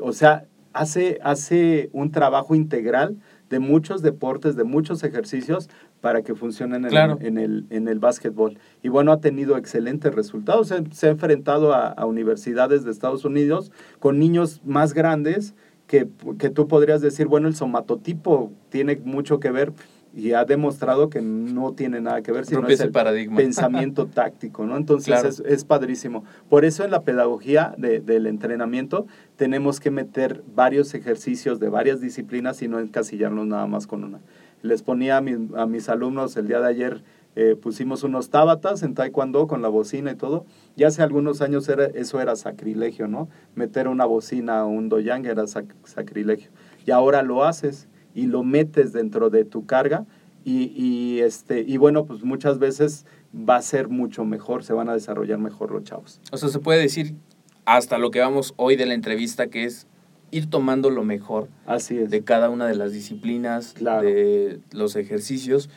o sea, hace, hace un trabajo integral de muchos deportes, de muchos ejercicios para que funcionen en, Claro. en, el, en el básquetbol. Y bueno, ha tenido excelentes resultados. Se, se ha enfrentado a, a universidades de Estados Unidos con niños más grandes que, que tú podrías decir, bueno, el somatotipo tiene mucho que ver y ha demostrado que no tiene nada que ver, sino Rompe es el paradigma. pensamiento táctico, ¿no? Entonces Claro. es, es padrísimo. Por eso en la pedagogía de- del entrenamiento tenemos que meter varios ejercicios de varias disciplinas y no encasillarnos nada más con una. Les ponía a, mis- a mis alumnos el día de ayer, eh, pusimos unos tábatas en taekwondo con la bocina y todo. Ya hace algunos años era, eso era sacrilegio, ¿no? Meter una bocina o un doyang era sac- sacrilegio. Y ahora lo haces y lo metes dentro de tu carga y, y, este, y bueno, pues muchas veces va a ser mucho mejor, se van a desarrollar mejor los chavos. O sea, se puede decir hasta lo que vamos hoy de la entrevista, que es ir tomando lo mejor Así es. de cada una de las disciplinas, Claro. de los ejercicios,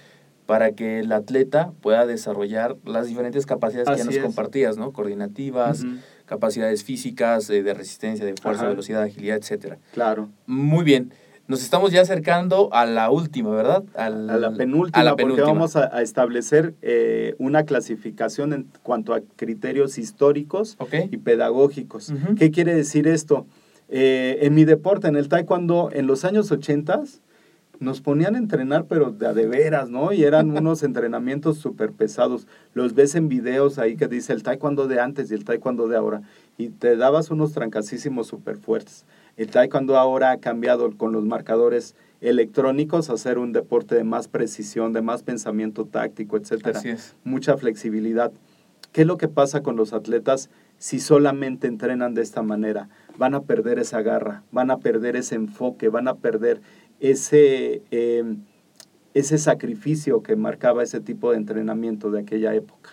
para que el atleta pueda desarrollar las diferentes capacidades que ya nos es. compartías, ¿no? Coordinativas, capacidades físicas, eh, de resistencia, de fuerza, Ajá. velocidad, agilidad, etcétera. Claro. Muy bien. Nos estamos ya acercando a la última, ¿verdad? Al- A la penúltima, a la porque penúltima. vamos a, a establecer eh, una clasificación en cuanto a criterios históricos y pedagógicos. ¿Qué quiere decir esto? Eh, en mi deporte, en el taekwondo, en los años 80 nos ponían a entrenar, pero de de veras, ¿no? Y eran unos entrenamientos súper pesados. Los ves en videos ahí que dice el taekwondo de antes y el taekwondo de ahora. Y te dabas unos trancasísimos súper fuertes. El taekwondo ahora ha cambiado con los marcadores electrónicos a ser un deporte de más precisión, de más pensamiento táctico, etcétera Así es. mucha flexibilidad. ¿Qué es lo que pasa con los atletas si solamente entrenan de esta manera? Van a perder esa garra, van a perder ese enfoque, van a perder ese, eh, ese sacrificio que marcaba ese tipo de entrenamiento de aquella época.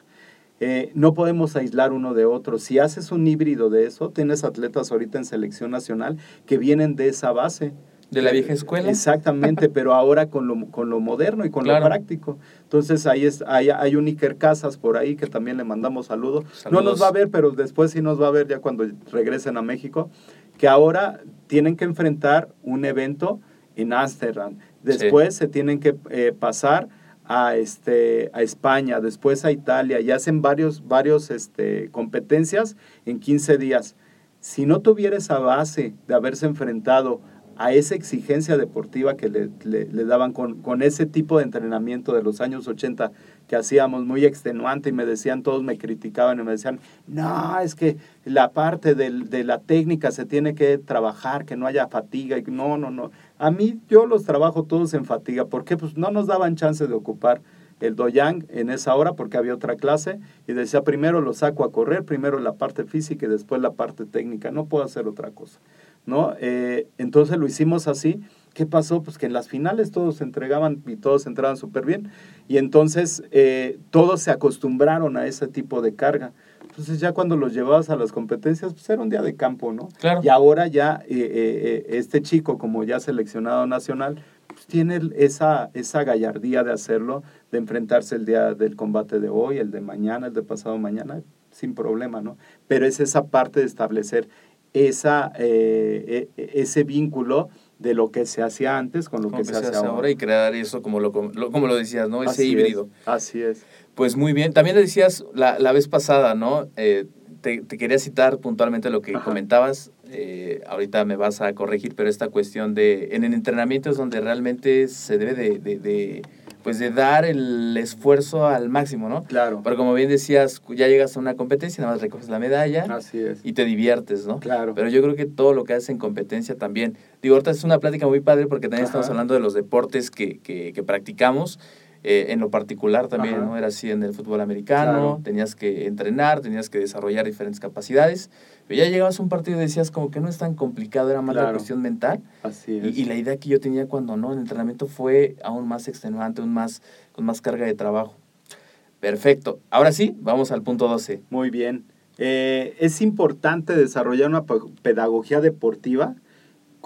Eh, no podemos aislar uno de otro. Si haces un híbrido de eso, tienes atletas ahorita en selección nacional que vienen de esa base. De la vieja escuela. Exactamente, pero ahora con lo, con lo moderno y con Claro. lo práctico. Entonces ahí es, hay, hay un Iker Casas por ahí que también le mandamos saludos. No nos va a ver, pero después sí nos va a ver ya cuando regresen a México, que ahora tienen que enfrentar un evento en Ámsterdam. Después se tienen que eh, pasar a, este, a España, después a Italia, y hacen varios, varios este, competencias en 15 días. Si no tuviera esa base de haberse enfrentado a esa exigencia deportiva que le, le- daban con, con ese tipo de entrenamiento de los años 80 que hacíamos muy extenuante y me decían, todos me criticaban y me decían, no, es que la parte del- de la técnica se tiene que trabajar, que no haya fatiga. Y no, no, no. A mí yo los trabajo todos en fatiga porque pues no nos daban chance de ocupar el doyang en esa hora porque había otra clase y decía primero lo saco a correr, primero la parte física y después la parte técnica, no puedo hacer otra cosa, ¿no? Eh, entonces lo hicimos así. ¿Qué pasó? Pues que en las finales todos se entregaban y todos entraban súper bien y entonces eh, todos se acostumbraron a ese tipo de carga. Entonces ya cuando los llevabas a las competencias, pues era un día de campo, ¿no? Claro. Y ahora ya eh, este chico, como ya seleccionado nacional, pues tiene esa, esa gallardía de hacerlo, de enfrentarse el día del combate de hoy, el de mañana, el de pasado mañana, sin problema, ¿no? Pero es esa parte de establecer esa, eh, eh, ese vínculo de lo que se hacía antes con lo Como que, se hace ahora. y crear eso como lo, lo- como lo decías, ¿no? Ese Así es, híbrido. así es. Pues muy bien. También le decías la, la vez pasada, ¿no? Eh, te, te quería citar puntualmente lo que Ajá. comentabas. eh, ahorita me vas a corregir, pero esta cuestión de en el entrenamiento es donde realmente se debe de, de- de, pues de dar el esfuerzo al máximo, ¿no? Claro, Pero como bien decías, ya llegas a una competencia, nada más recoges la medalla así es. y te diviertes, ¿no? Claro. Pero yo creo que todo lo que haces en competencia también. Digo, ahorita es una plática muy padre porque también estamos hablando de los deportes que, que, que practicamos. Eh, en lo particular también, Ajá. ¿no? Era así en el fútbol americano, Claro. tenías que entrenar, tenías que desarrollar diferentes capacidades. Pero ya llegabas a un partido y decías como que no es tan complicado, era más la Claro. cuestión mental. Así es. Y, y la idea que yo tenía cuando no, el entrenamiento fue aún más extenuante, aún más, con más carga de trabajo. Perfecto. Ahora sí, vamos al punto 12. Muy bien. Eh, es importante desarrollar una pe- pedagogía deportiva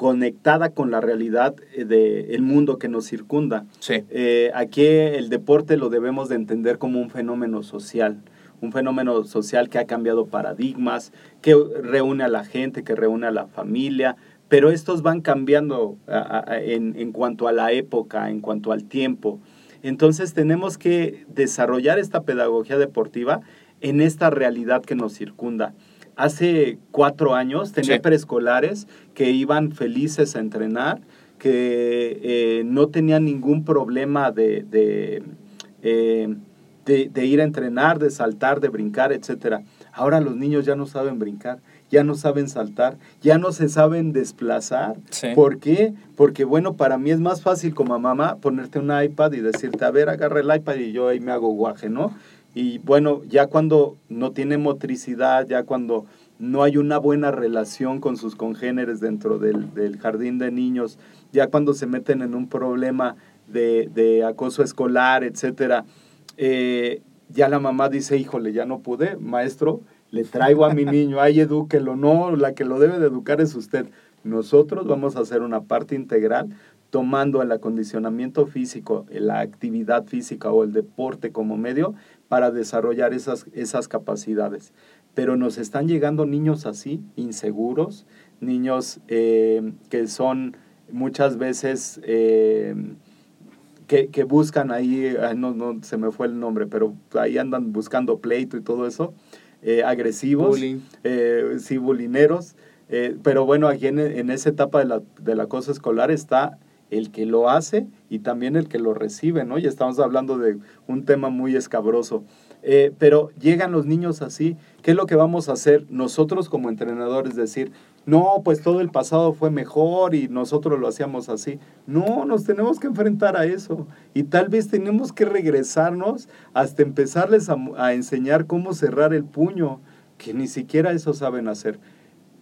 conectada con la realidad eh, del mundo que nos circunda. Sí. Eh, aquí el deporte lo debemos de entender como un fenómeno social, un fenómeno social que ha cambiado paradigmas, que reúne a la gente, que reúne a la familia, pero estos van cambiando a- a- en, en cuanto a la época, en cuanto al tiempo. Entonces tenemos que desarrollar esta pedagogía deportiva en esta realidad que nos circunda. Hace cuatro años tenía Sí. preescolares que iban felices a entrenar, que eh, no tenían ningún problema de, de, eh, de- de ir a entrenar, de saltar, de brincar, etc. Ahora los niños ya no saben brincar, ya no saben saltar, ya no se saben desplazar. Sí. ¿Por qué? Porque bueno, para mí es más fácil como mamá ponerte un iPad y decirte, a ver, agarra el iPad y yo ahí me hago guaje, ¿no? Y bueno, ya cuando no tiene motricidad, ya cuando no hay una buena relación con sus congéneres dentro del, del jardín de niños, ya cuando se meten en un problema de, de acoso escolar, etcétera, eh, ya la mamá dice, híjole, ya no pude, maestro, le traigo a mi niño, ay, edúquelo, no, la que lo debe de educar es usted. Nosotros vamos a hacer una parte integral tomando el acondicionamiento físico, la actividad física o el deporte como medio para desarrollar esas, esas capacidades. Pero nos están llegando niños así, inseguros, niños eh, que son muchas veces... eh, que, que buscan ahí, no, no se me fue el nombre, pero ahí andan buscando pleito y todo eso, eh, agresivos, Bullying. eh, sí, bulineros, eh, pero bueno, aquí en, en esa etapa de la, del acoso escolar está el que lo hace y también el que lo recibe, ¿no? Y estamos hablando de un tema muy escabroso. Eh, pero llegan los niños así, ¿qué es lo que vamos a hacer nosotros como entrenadores? Decir, no, pues todo el pasado fue mejor y nosotros lo hacíamos así. No, nos tenemos que enfrentar a eso y tal vez tenemos que regresarnos hasta empezarles a, a enseñar cómo cerrar el puño, que ni siquiera eso saben hacer.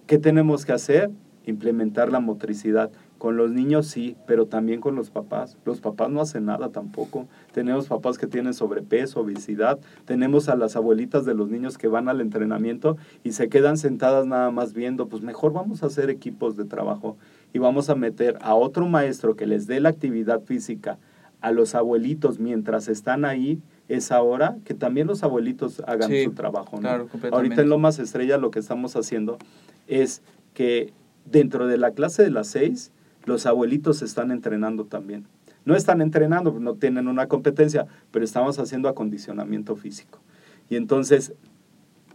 ¿Qué tenemos que hacer? Implementar la motricidad. Con los niños sí, pero también con los papás. Los papás no hacen nada tampoco. Tenemos papás que tienen sobrepeso, obesidad. Tenemos a las abuelitas de los niños que van al entrenamiento y se quedan sentadas nada más viendo. Pues mejor vamos a hacer equipos de trabajo y vamos a meter a otro maestro que les dé la actividad física a los abuelitos mientras están ahí esa hora, que también los abuelitos hagan Sí, su trabajo. ¿no? claro. Ahorita en Lomas Estrella lo que estamos haciendo es que dentro de la clase de las seis, los abuelitos están entrenando también. No están entrenando, no tienen una competencia, pero estamos haciendo acondicionamiento físico. Y entonces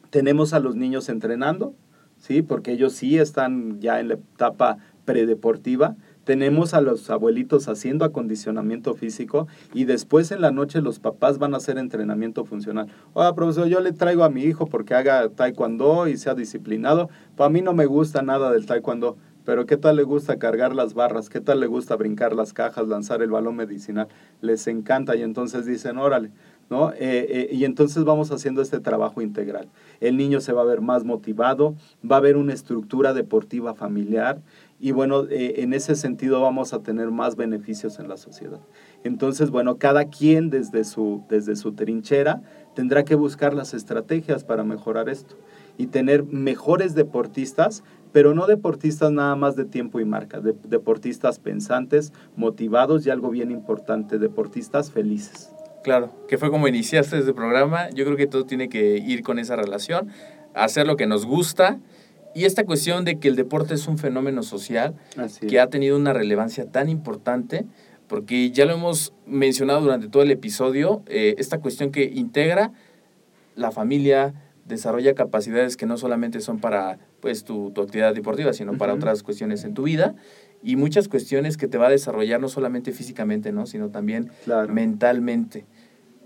tenemos a los niños entrenando, ¿sí? Porque ellos sí están ya en la etapa predeportiva. Tenemos a los abuelitos haciendo acondicionamiento físico y después en la noche los papás van a hacer entrenamiento funcional. Oiga, profesor, yo le traigo a mi hijo porque haga taekwondo y sea disciplinado. Pues a mí no me gusta nada del taekwondo, pero ¿qué tal le gusta cargar las barras? ¿Qué tal le gusta brincar las cajas, lanzar el balón medicinal? Les encanta y entonces dicen, órale, ¿no? Eh, eh, y entonces vamos haciendo este trabajo integral. El niño se va a ver más motivado, va a haber una estructura deportiva familiar y bueno, eh, en ese sentido vamos a tener más beneficios en la sociedad. Entonces, bueno, cada quien desde su, desde su trinchera tendrá que buscar las estrategias para mejorar esto y tener mejores deportistas, pero no deportistas nada más de tiempo y marca, de- deportistas pensantes, motivados y algo bien importante, deportistas felices. Claro, que fue como iniciaste este programa. Yo creo que todo tiene que ir con esa relación, hacer lo que nos gusta. Y esta cuestión de que el deporte es un fenómeno social Así que ha tenido una relevancia tan importante, porque ya lo hemos mencionado durante todo el episodio, eh, esta cuestión que integra la familia, desarrolla capacidades que no solamente son para pues, tu, tu actividad deportiva, sino para otras cuestiones en tu vida, y muchas cuestiones que te va a desarrollar no solamente físicamente, ¿no? sino también Claro. mentalmente.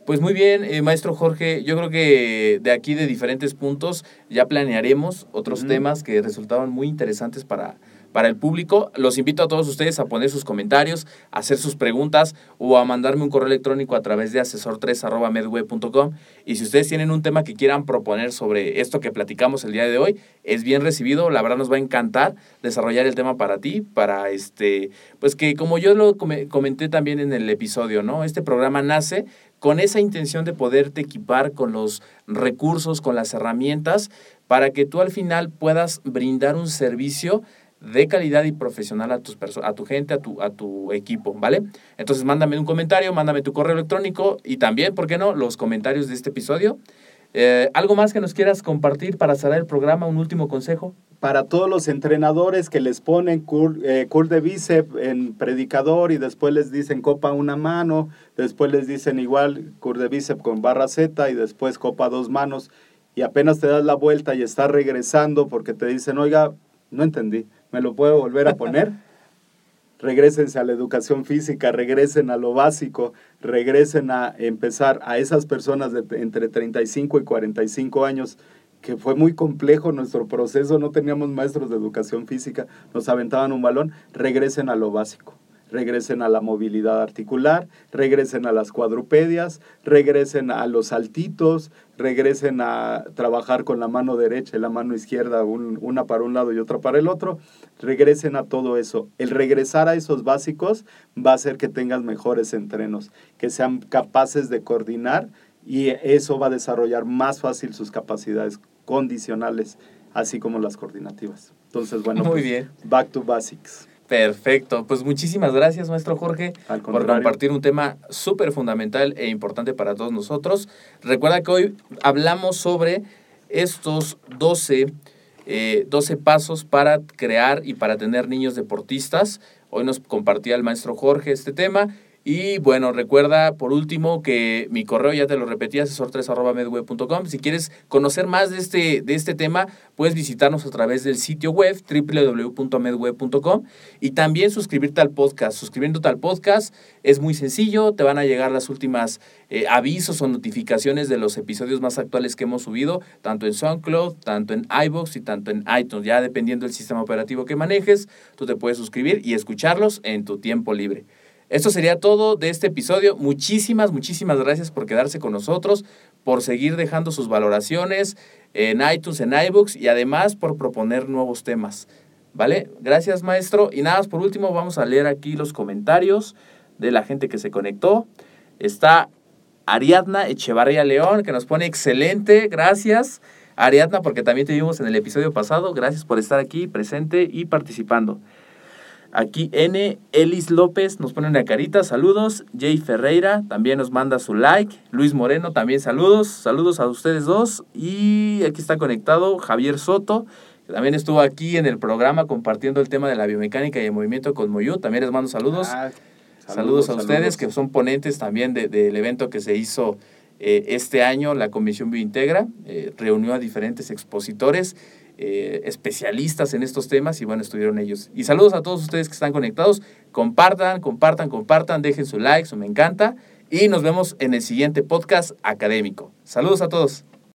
Pues muy bien, eh, maestro Jorge, yo creo que de aquí de diferentes puntos ya planearemos otros temas que resultaban muy interesantes para, para el público. Los invito a todos ustedes a poner sus comentarios, a hacer sus preguntas o a mandarme un correo electrónico a través de asesor3.medweb.com. Y si ustedes tienen un tema que quieran proponer sobre esto que platicamos el día de hoy, es bien recibido. La verdad nos va a encantar desarrollar el tema para ti, para este, pues que como yo lo come- comenté también en el episodio, ¿no? Este programa nace con esa intención de poderte equipar con los recursos, con las herramientas, para que tú al final puedas brindar un servicio de calidad y profesional a, tus a tu gente, a tu, a tu equipo, ¿vale? Entonces mándame un comentario, mándame tu correo electrónico y también, ¿por qué no?, los comentarios de este episodio. Eh, ¿Algo más que nos quieras compartir para cerrar el programa? ¿Un último consejo? Para todos los entrenadores que les ponen cur, eh, cur de bíceps en predicador y después les dicen copa una mano, después les dicen igual cur de bíceps con barra Z y después copa dos manos y apenas te das la vuelta y estás regresando porque te dicen, oiga, no entendí ¿Me lo puedo volver a poner? regresense a la educación física, regresen a lo básico, regresen a empezar a esas personas de entre 35 y 45 años, que fue muy complejo nuestro proceso, no teníamos maestros de educación física, nos aventaban un balón, regresen a lo básico regresen a la movilidad articular, regresen a las cuadrupedias, regresen a los saltitos, regresen a trabajar con la mano derecha y la mano izquierda, una para un lado y otra para el otro, regresen a todo eso. El regresar a esos básicos va a hacer que tengas mejores entrenos, que sean capaces de coordinar y eso va a desarrollar más fácil sus capacidades condicionales, así como las coordinativas. Entonces, bueno, Muy pues, bien. back to basics. Perfecto. Pues muchísimas gracias, maestro Jorge, por compartir un tema súper fundamental e importante para todos nosotros. Recuerda que hoy hablamos sobre estos 12, 12 eh, pasos para crear y para tener niños deportistas. Hoy nos compartía el maestro Jorge este tema y bueno, recuerda por último que mi correo ya te lo repetí, asesor3.medweb.com. Si quieres conocer más de este, de este tema, puedes visitarnos a través del sitio web www.medweb.com y también suscribirte al podcast. Suscribiéndote al podcast es muy sencillo, te van a llegar las últimas eh, avisos o notificaciones de los episodios más actuales que hemos subido, tanto en SoundCloud, tanto en iBox y tanto en iTunes. Ya dependiendo del sistema operativo que manejes, tú te puedes suscribir y escucharlos en tu tiempo libre. Esto sería todo de este episodio. Muchísimas, muchísimas gracias por quedarse con nosotros, por seguir dejando sus valoraciones en iTunes, en iBooks y además por proponer nuevos temas. ¿Vale? Gracias, maestro. Y nada más, por último, vamos a leer aquí los comentarios de la gente que se conectó. Está Ariadna Echevarría León, que nos pone excelente. Gracias. Ariadna, porque también te vimos en el episodio pasado. Gracias por estar aquí presente y participando. Aquí N. Elis López nos pone una carita, saludos. Jay Ferreira también nos manda su like. Luis Moreno también saludos. Saludos a ustedes dos. Y aquí está conectado Javier Soto, que también estuvo aquí en el programa compartiendo el tema de la biomecánica y el movimiento con Moyu. También les mando saludos. Ah, saludos, a ustedes que son ponentes también del evento que se hizo eh, este año. La Comisión Biointegra eh, reunió a diferentes expositores eh, especialistas en estos temas y bueno, estuvieron ellos. Y saludos a todos ustedes que están conectados. Compartan, compartan, compartan, dejen su like, su me encanta y nos vemos en el siguiente podcast académico. Saludos a todos.